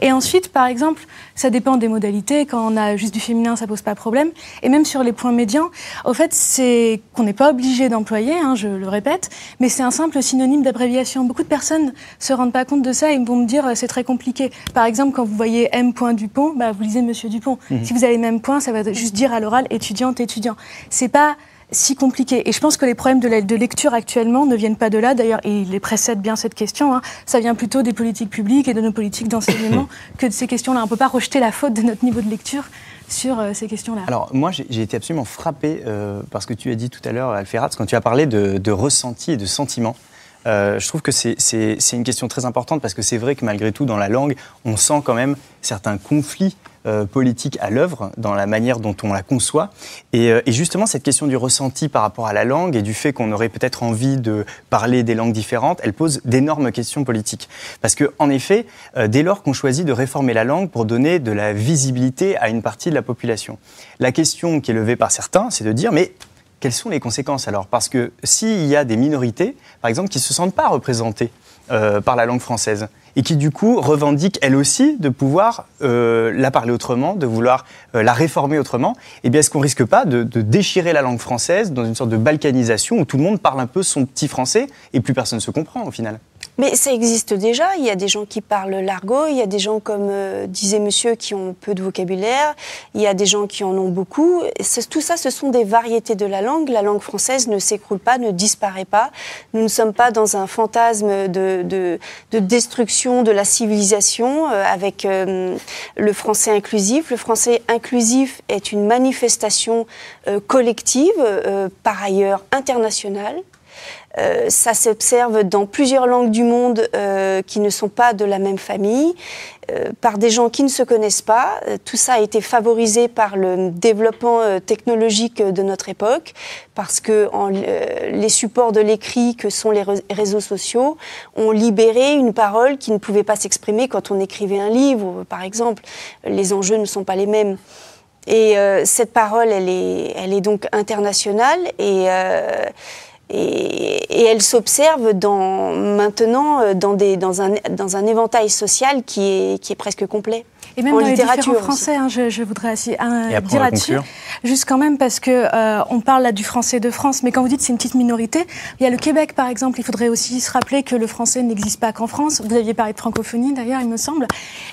Speaker 4: Et ensuite, par exemple, ça dépend des modalités. Quand on a juste du féminin, ça pose pas problème. Et même sur les points médians, au fait, c'est qu'on n'est pas obligé d'employer, hein, je le répète, mais c'est un simple synonyme d'abréviation. Beaucoup de personnes se rendent pas compte de ça et vont me dire euh, c'est très compliqué. Par exemple, quand vous voyez M. Dupont, bah, vous lisez Monsieur Dupont. Si vous avez même point, ça va juste dire à l'oral étudiante, étudiant. C'est pas si compliqué. Et je pense que les problèmes de, la- de lecture actuellement ne viennent pas de là. D'ailleurs, et il les précède bien cette question. hein. Ça vient plutôt des politiques publiques et de nos politiques d'enseignement *laughs* que de ces questions-là. On ne peut pas rejeter la faute de notre niveau de lecture sur euh, ces questions-là.
Speaker 2: Alors moi j'ai été absolument frappé euh, par ce que tu as dit tout à l'heure Alferat, quand tu as parlé de, de ressenti et de sentiment. Euh, je trouve que c'est- une question très importante parce que c'est vrai que malgré tout dans la langue on sent quand même certains conflits euh, politiques à l'œuvre dans la manière dont on la conçoit. Et, euh, et justement, cette question du ressenti par rapport à la langue et du fait qu'on aurait peut-être envie de parler des langues différentes, elle pose d'énormes questions politiques. Parce que, en effet, euh, dès lors qu'on choisit de réformer la langue pour donner de la visibilité à une partie de la population, la question qui est levée par certains, c'est de dire, mais quelles sont les conséquences alors? Parce que s'il y a des minorités, par exemple, qui ne se sentent pas représentées euh, par la langue française et qui du coup revendiquent elles aussi de pouvoir euh, la parler autrement, de vouloir euh, la réformer autrement, eh bien est-ce qu'on risque pas de, de déchirer la langue française dans une sorte de balkanisation où tout le monde parle un peu son petit français et plus personne ne se comprend au final?
Speaker 7: Mais ça existe déjà. Il y a des gens qui parlent l'argot. Il y a des gens, comme euh, disait monsieur, qui ont peu de vocabulaire. Il y a des gens qui en ont beaucoup. Tout ça, ce sont des variétés de la langue. La langue française ne s'écroule pas, ne disparaît pas. Nous ne sommes pas dans un fantasme de, de, de destruction de la civilisation euh, avec euh, le français inclusif. Le français inclusif est une manifestation collective, par ailleurs internationale. Euh, ça s'observe dans plusieurs langues du monde euh, qui ne sont pas de la même famille, euh, par des gens qui ne se connaissent pas. Euh, tout ça a été favorisé par le développement euh, technologique de notre époque, parce que les supports de l'écrit que sont les réseaux sociaux ont libéré une parole qui ne pouvait pas s'exprimer quand on écrivait un livre, par exemple. Les enjeux ne sont pas les mêmes. Et cette parole, elle est, elle est donc internationale et, et, et elle s'observe dans, maintenant euh, dans, des, dans, un, dans un éventail social qui est, qui est presque complet.
Speaker 4: Et même
Speaker 7: En
Speaker 4: dans les
Speaker 7: littérature
Speaker 4: différents
Speaker 7: aussi.
Speaker 4: français, hein, je, je voudrais aussi, un-
Speaker 2: après,
Speaker 4: dire là-dessus, juste quand même parce que euh, on parle là du français de France, mais quand vous dites c'est une petite minorité, il y a le Québec par exemple. Il faudrait aussi se rappeler que le français n'existe pas qu'en France. Vous aviez parlé de francophonie d'ailleurs, il me semble,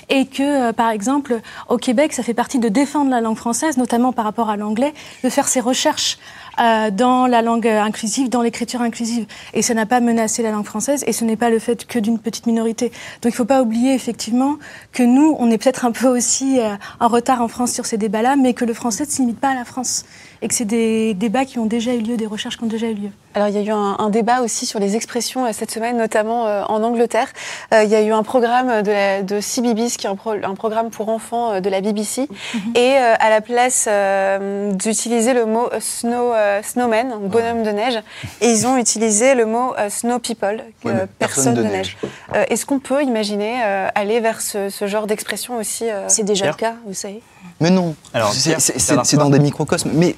Speaker 4: et que euh, par exemple au Québec, ça fait partie de défendre la langue française, notamment par rapport à l'anglais, de faire ses recherches euh, dans la langue inclusive, dans l'écriture inclusive. Et ça n'a pas menacé la langue française, et ce n'est pas le fait que d'une petite minorité. Donc il ne faut pas oublier effectivement que nous, on est peut-être un peu aussi euh, en retard en France sur ces débats-là, mais que le français ne se limite pas à la France. Et que c'est des débats qui ont déjà eu lieu, des recherches qui ont déjà eu lieu.
Speaker 1: Alors, il y a eu un, un débat aussi sur les expressions euh, cette semaine, notamment euh, en Angleterre. Euh, il y a eu un programme de, la, de CBBS, qui est un, pro- un programme pour enfants de la BBC. Et euh, à la place euh, d'utiliser le mot snow, euh, snowman, donc bonhomme de neige, et ils ont utilisé le mot euh, snow people, euh, personne de neige. Euh, Est-ce qu'on peut imaginer euh, aller vers ce, ce genre d'expression aussi euh,
Speaker 7: C'est déjà
Speaker 2: Pierre
Speaker 7: le cas, vous savez.
Speaker 5: Mais non,
Speaker 2: Alors,
Speaker 5: c'est dans des microcosmes. Mais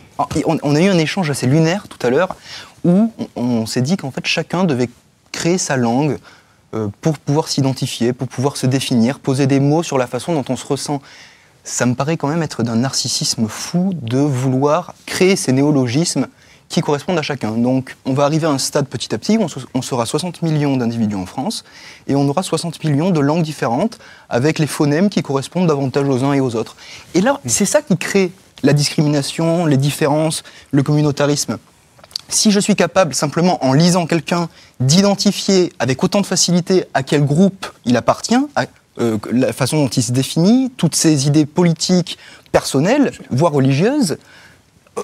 Speaker 5: on, on a eu un échange assez lunaire tout à l'heure où on, s'est dit qu'en fait chacun devait créer sa langue euh, pour pouvoir s'identifier, pour pouvoir se définir, poser des mots sur la façon dont on se ressent. Ça me paraît quand même être d'un narcissisme fou de vouloir créer ces néologismes qui correspondent à chacun. Donc on va arriver à un stade petit à petit où on sera 60 millions d'individus en France et on aura 60 millions de langues différentes avec les phonèmes qui correspondent davantage aux uns et aux autres. Et là, c'est ça qui crée la discrimination, les différences, le communautarisme. Si je suis capable, simplement en lisant quelqu'un, d'identifier avec autant de facilité à quel groupe il appartient, euh, la façon dont il se définit, toutes ses idées politiques, personnelles, voire religieuses, euh,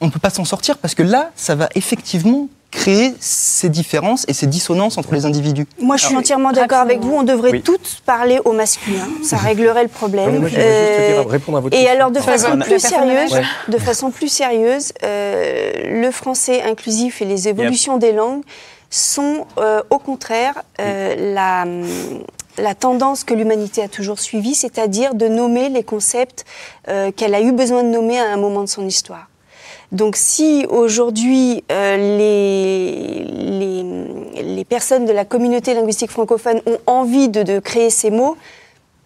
Speaker 5: on ne peut pas s'en sortir parce que là, ça va effectivement créer ces différences et ces dissonances entre les individus.
Speaker 7: Moi, je suis
Speaker 1: Alors,
Speaker 7: entièrement d'accord avec vous. On devrait
Speaker 2: Oui.
Speaker 7: toutes parler au masculin. Ça réglerait le problème.
Speaker 3: Moi, j'aimerais juste
Speaker 7: Euh,
Speaker 3: dire, répondre à votre
Speaker 7: Et
Speaker 3: question.
Speaker 7: alors, de façon plus sérieuse,
Speaker 1: l'âge.
Speaker 7: de façon plus sérieuse, euh, le français inclusif et les évolutions des langues sont, euh, au contraire, euh, la, la tendance que l'humanité a toujours suivie, c'est-à-dire de nommer les concepts euh, qu'elle a eu besoin de nommer à un moment de son histoire. Donc si aujourd'hui euh, les, les, les personnes de la communauté linguistique francophone ont envie de, de créer ces mots,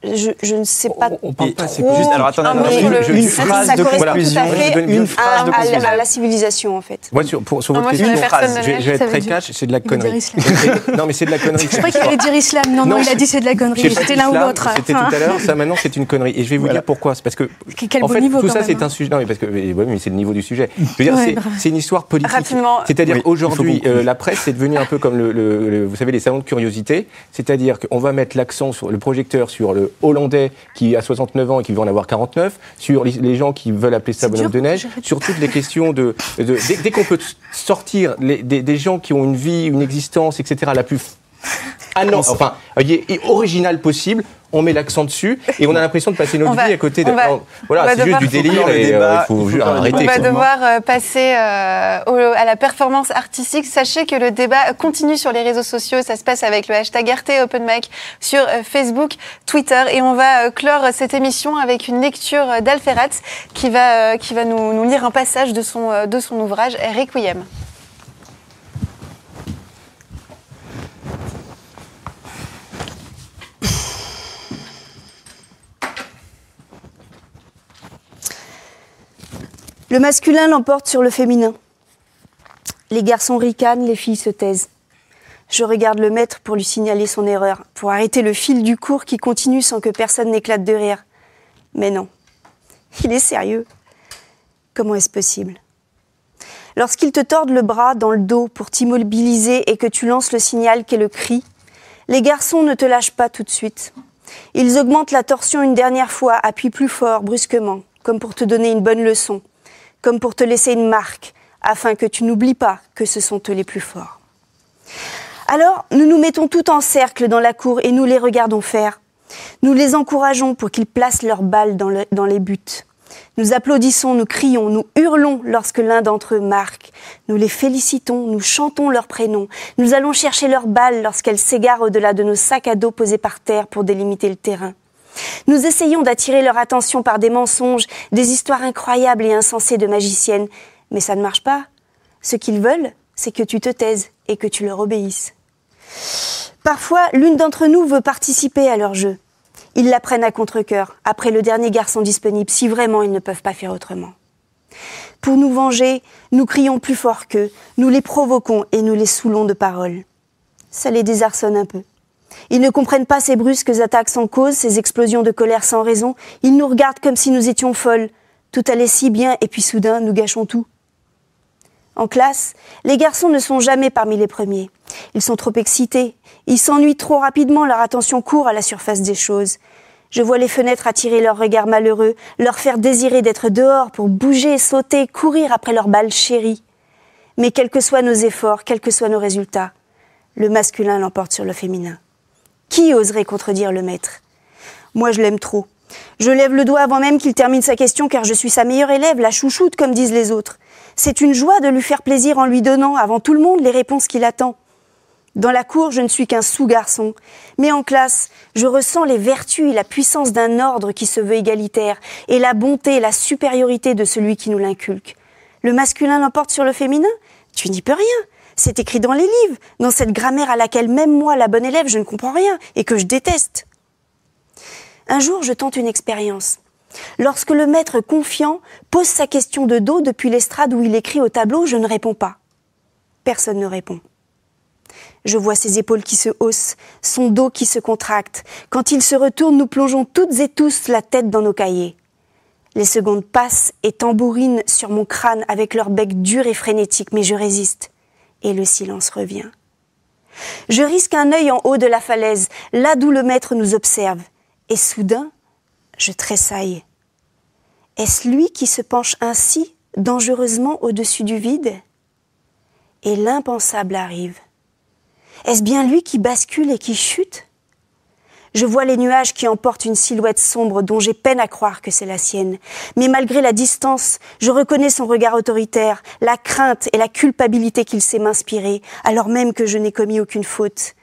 Speaker 7: je, je ne sais pas
Speaker 3: On- on parle pas.
Speaker 2: Juste, alors, attendez,
Speaker 7: Ah,
Speaker 2: attendez,
Speaker 7: mais
Speaker 2: une- une phrase
Speaker 7: ça
Speaker 2: de conclusion.
Speaker 3: je une
Speaker 2: Une
Speaker 7: à,
Speaker 2: phrase de
Speaker 7: à la-
Speaker 2: conclusion.
Speaker 7: à la civilisation en fait.
Speaker 3: Moi, sur, pour, sur
Speaker 1: Non,
Speaker 3: votre question,
Speaker 1: personnes
Speaker 2: phrase,
Speaker 1: de
Speaker 3: je vais, je être très cash, c'est de la connerie. *laughs* non, mais c'est de la connerie.
Speaker 4: Je croyais qu'il allait dire islam. Non, non,
Speaker 3: Non,
Speaker 4: il a dit c'est de la connerie. C'était l'un ou l'autre.
Speaker 3: C'était tout à l'heure, ça maintenant c'est une connerie. Et je vais vous dire pourquoi. C'est parce que
Speaker 4: Quel
Speaker 3: en
Speaker 4: beau
Speaker 3: fait,
Speaker 4: niveau
Speaker 3: tout ça c'est
Speaker 4: hein.
Speaker 3: un sujet. Non, mais parce que mais c'est le niveau du sujet. Je veux dire, c'est- c'est une histoire politique. C'est-à-dire aujourd'hui, euh, la presse c'est devenu un peu comme le- vous savez les salons de curiosité. C'est-à-dire qu'on va mettre l'accent sur le projecteur sur le Hollandais qui a 69 ans et qui veut en avoir 49, sur les, gens qui veulent appeler ça bonhomme de neige, sur toutes les questions de, de- dès, dès qu'on peut sortir les- des, des gens qui ont une vie, une existence, etc. la plus *laughs* ah non, enfin, originale possible, on met l'accent dessus et on a l'impression de passer notre *laughs* vie à côté de.
Speaker 1: va-
Speaker 3: non, voilà, c'est juste du délire et euh,
Speaker 2: débat,
Speaker 3: il faut
Speaker 2: il
Speaker 3: arrêter.
Speaker 1: On va devoir euh, passer euh, au- à la performance artistique. Sachez que le débat continue sur les réseaux sociaux. Ça se passe avec le hashtag RT Open Mic sur Facebook, Twitter. Et on va clore cette émission avec une lecture d'Alferat qui va, qui va nous, nous lire un passage de son, de son ouvrage Requiem.
Speaker 7: Le masculin l'emporte sur le féminin. Les garçons ricanent, les filles se taisent. Je regarde le maître pour lui signaler son erreur, pour arrêter le fil du cours qui continue sans que personne n'éclate de rire. Mais non, il est sérieux. Comment est-ce possible? Lorsqu'ils te tordent le bras dans le dos pour t'immobiliser et que tu lances le signal qu'est le cri, les garçons ne te lâchent pas tout de suite. Ils augmentent la torsion une dernière fois, appuient plus fort, brusquement, comme pour te donner une bonne leçon, comme pour te laisser une marque, afin que tu n'oublies pas que ce sont eux les plus forts. Alors, nous nous mettons tout en cercle dans la cour et nous les regardons faire. Nous les encourageons pour qu'ils placent leurs balles dans, le- dans les buts. Nous applaudissons, nous crions, nous hurlons lorsque l'un d'entre eux marque. Nous les félicitons, nous chantons leurs prénoms. Nous allons chercher leurs balles lorsqu'elles s'égarent au-delà de nos sacs à dos posés par terre pour délimiter le terrain. Nous essayons d'attirer leur attention par des mensonges, des histoires incroyables et insensées de magiciennes. Mais ça ne marche pas. Ce qu'ils veulent, c'est que tu te taises et que tu leur obéisses. Parfois, l'une d'entre nous veut participer à leur jeu. Ils la prennent à contre-cœur, après le dernier garçon disponible, si vraiment ils ne peuvent pas faire autrement. Pour nous venger, nous crions plus fort qu'eux, nous les provoquons et nous les saoulons de paroles. Ça les désarçonne un peu. Ils ne comprennent pas ces brusques attaques sans cause, ces explosions de colère sans raison. Ils nous regardent comme si nous étions folles. Tout allait si bien et puis soudain, nous gâchons tout. En classe, les garçons ne sont jamais parmi les premiers. Ils sont trop excités. Ils s'ennuient trop rapidement, leur attention court à la surface des choses. Je vois les fenêtres attirer leurs regards malheureux, leur faire désirer d'être dehors pour bouger, sauter, courir après leurs balles chéries. Mais quels que soient nos efforts, quels que soient nos résultats, le masculin l'emporte sur le féminin. Qui oserait contredire le maître? Moi, je l'aime trop. Je lève le doigt avant même qu'il termine sa question car je suis sa meilleure élève, la chouchoute comme disent les autres. C'est une joie de lui faire plaisir en lui donnant avant tout le monde les réponses qu'il attend. Dans la cour, je ne suis qu'un sous-garçon, mais en classe, je ressens les vertus et la puissance d'un ordre qui se veut égalitaire, et la bonté et la supériorité de celui qui nous l'inculque. Le masculin l'emporte sur le féminin? Tu n'y peux rien. C'est écrit dans les livres, dans cette grammaire à laquelle même moi, la bonne élève, je ne comprends rien et que je déteste. Un jour, je tente une expérience. Lorsque le maître confiant pose sa question de dos depuis l'estrade où il écrit au tableau, je ne réponds pas. Personne ne répond. Je vois ses épaules qui se haussent, son dos qui se contracte. Quand il se retourne, nous plongeons toutes et tous la tête dans nos cahiers. Les secondes passent et tambourinent sur mon crâne avec leur bec dur et frénétique, mais je résiste. Et le silence revient. Je risque un œil en haut de la falaise, là d'où le maître nous observe. Et soudain, je tressaille. Est-ce lui qui se penche ainsi, dangereusement au-dessus du vide? Et l'impensable arrive. Est-ce bien lui qui bascule et qui chute? Je vois les nuages qui emportent une silhouette sombre dont j'ai peine à croire que c'est la sienne. Mais malgré la distance, je reconnais son regard autoritaire, la crainte et la culpabilité qu'il sait m'inspirer, alors même que je n'ai commis aucune faute.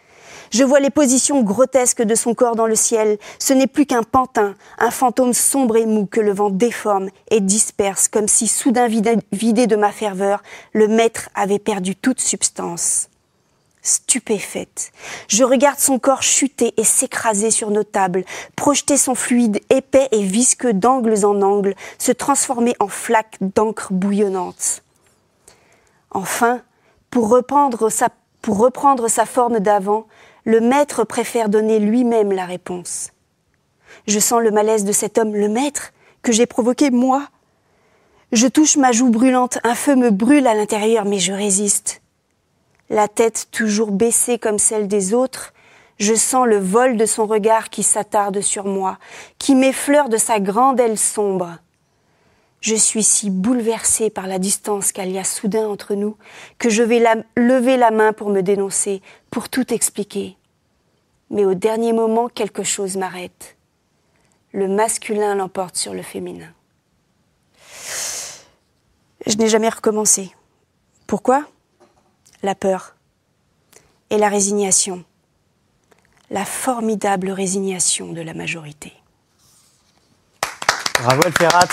Speaker 7: Je vois les positions grotesques de son corps dans le ciel. Ce n'est plus qu'un pantin, un fantôme sombre et mou que le vent déforme et disperse comme si, soudain vidé de ma ferveur, le maître avait perdu toute substance. Stupéfaite, je regarde son corps chuter et s'écraser sur nos tables, projeter son fluide épais et visqueux d'angles en angles, se transformer en flaques d'encre bouillonnante. Enfin, pour reprendre sa, pour reprendre sa forme d'avant, le maître préfère donner lui-même la réponse. Je sens le malaise de cet homme, le maître, que j'ai provoqué moi. Je touche ma joue brûlante, un feu me brûle à l'intérieur, mais je résiste. La tête toujours baissée comme celle des autres, je sens le vol de son regard qui s'attarde sur moi, qui m'effleure de sa grande aile sombre. Je suis si bouleversée par la distance qu'il y a soudain entre nous que je vais lever la main pour me dénoncer, pour tout expliquer. Mais au dernier moment, quelque chose m'arrête. Le masculin l'emporte sur le féminin. Je n'ai jamais recommencé. Pourquoi? La peur et la résignation. La formidable résignation de la majorité.
Speaker 2: Bravo Elferrat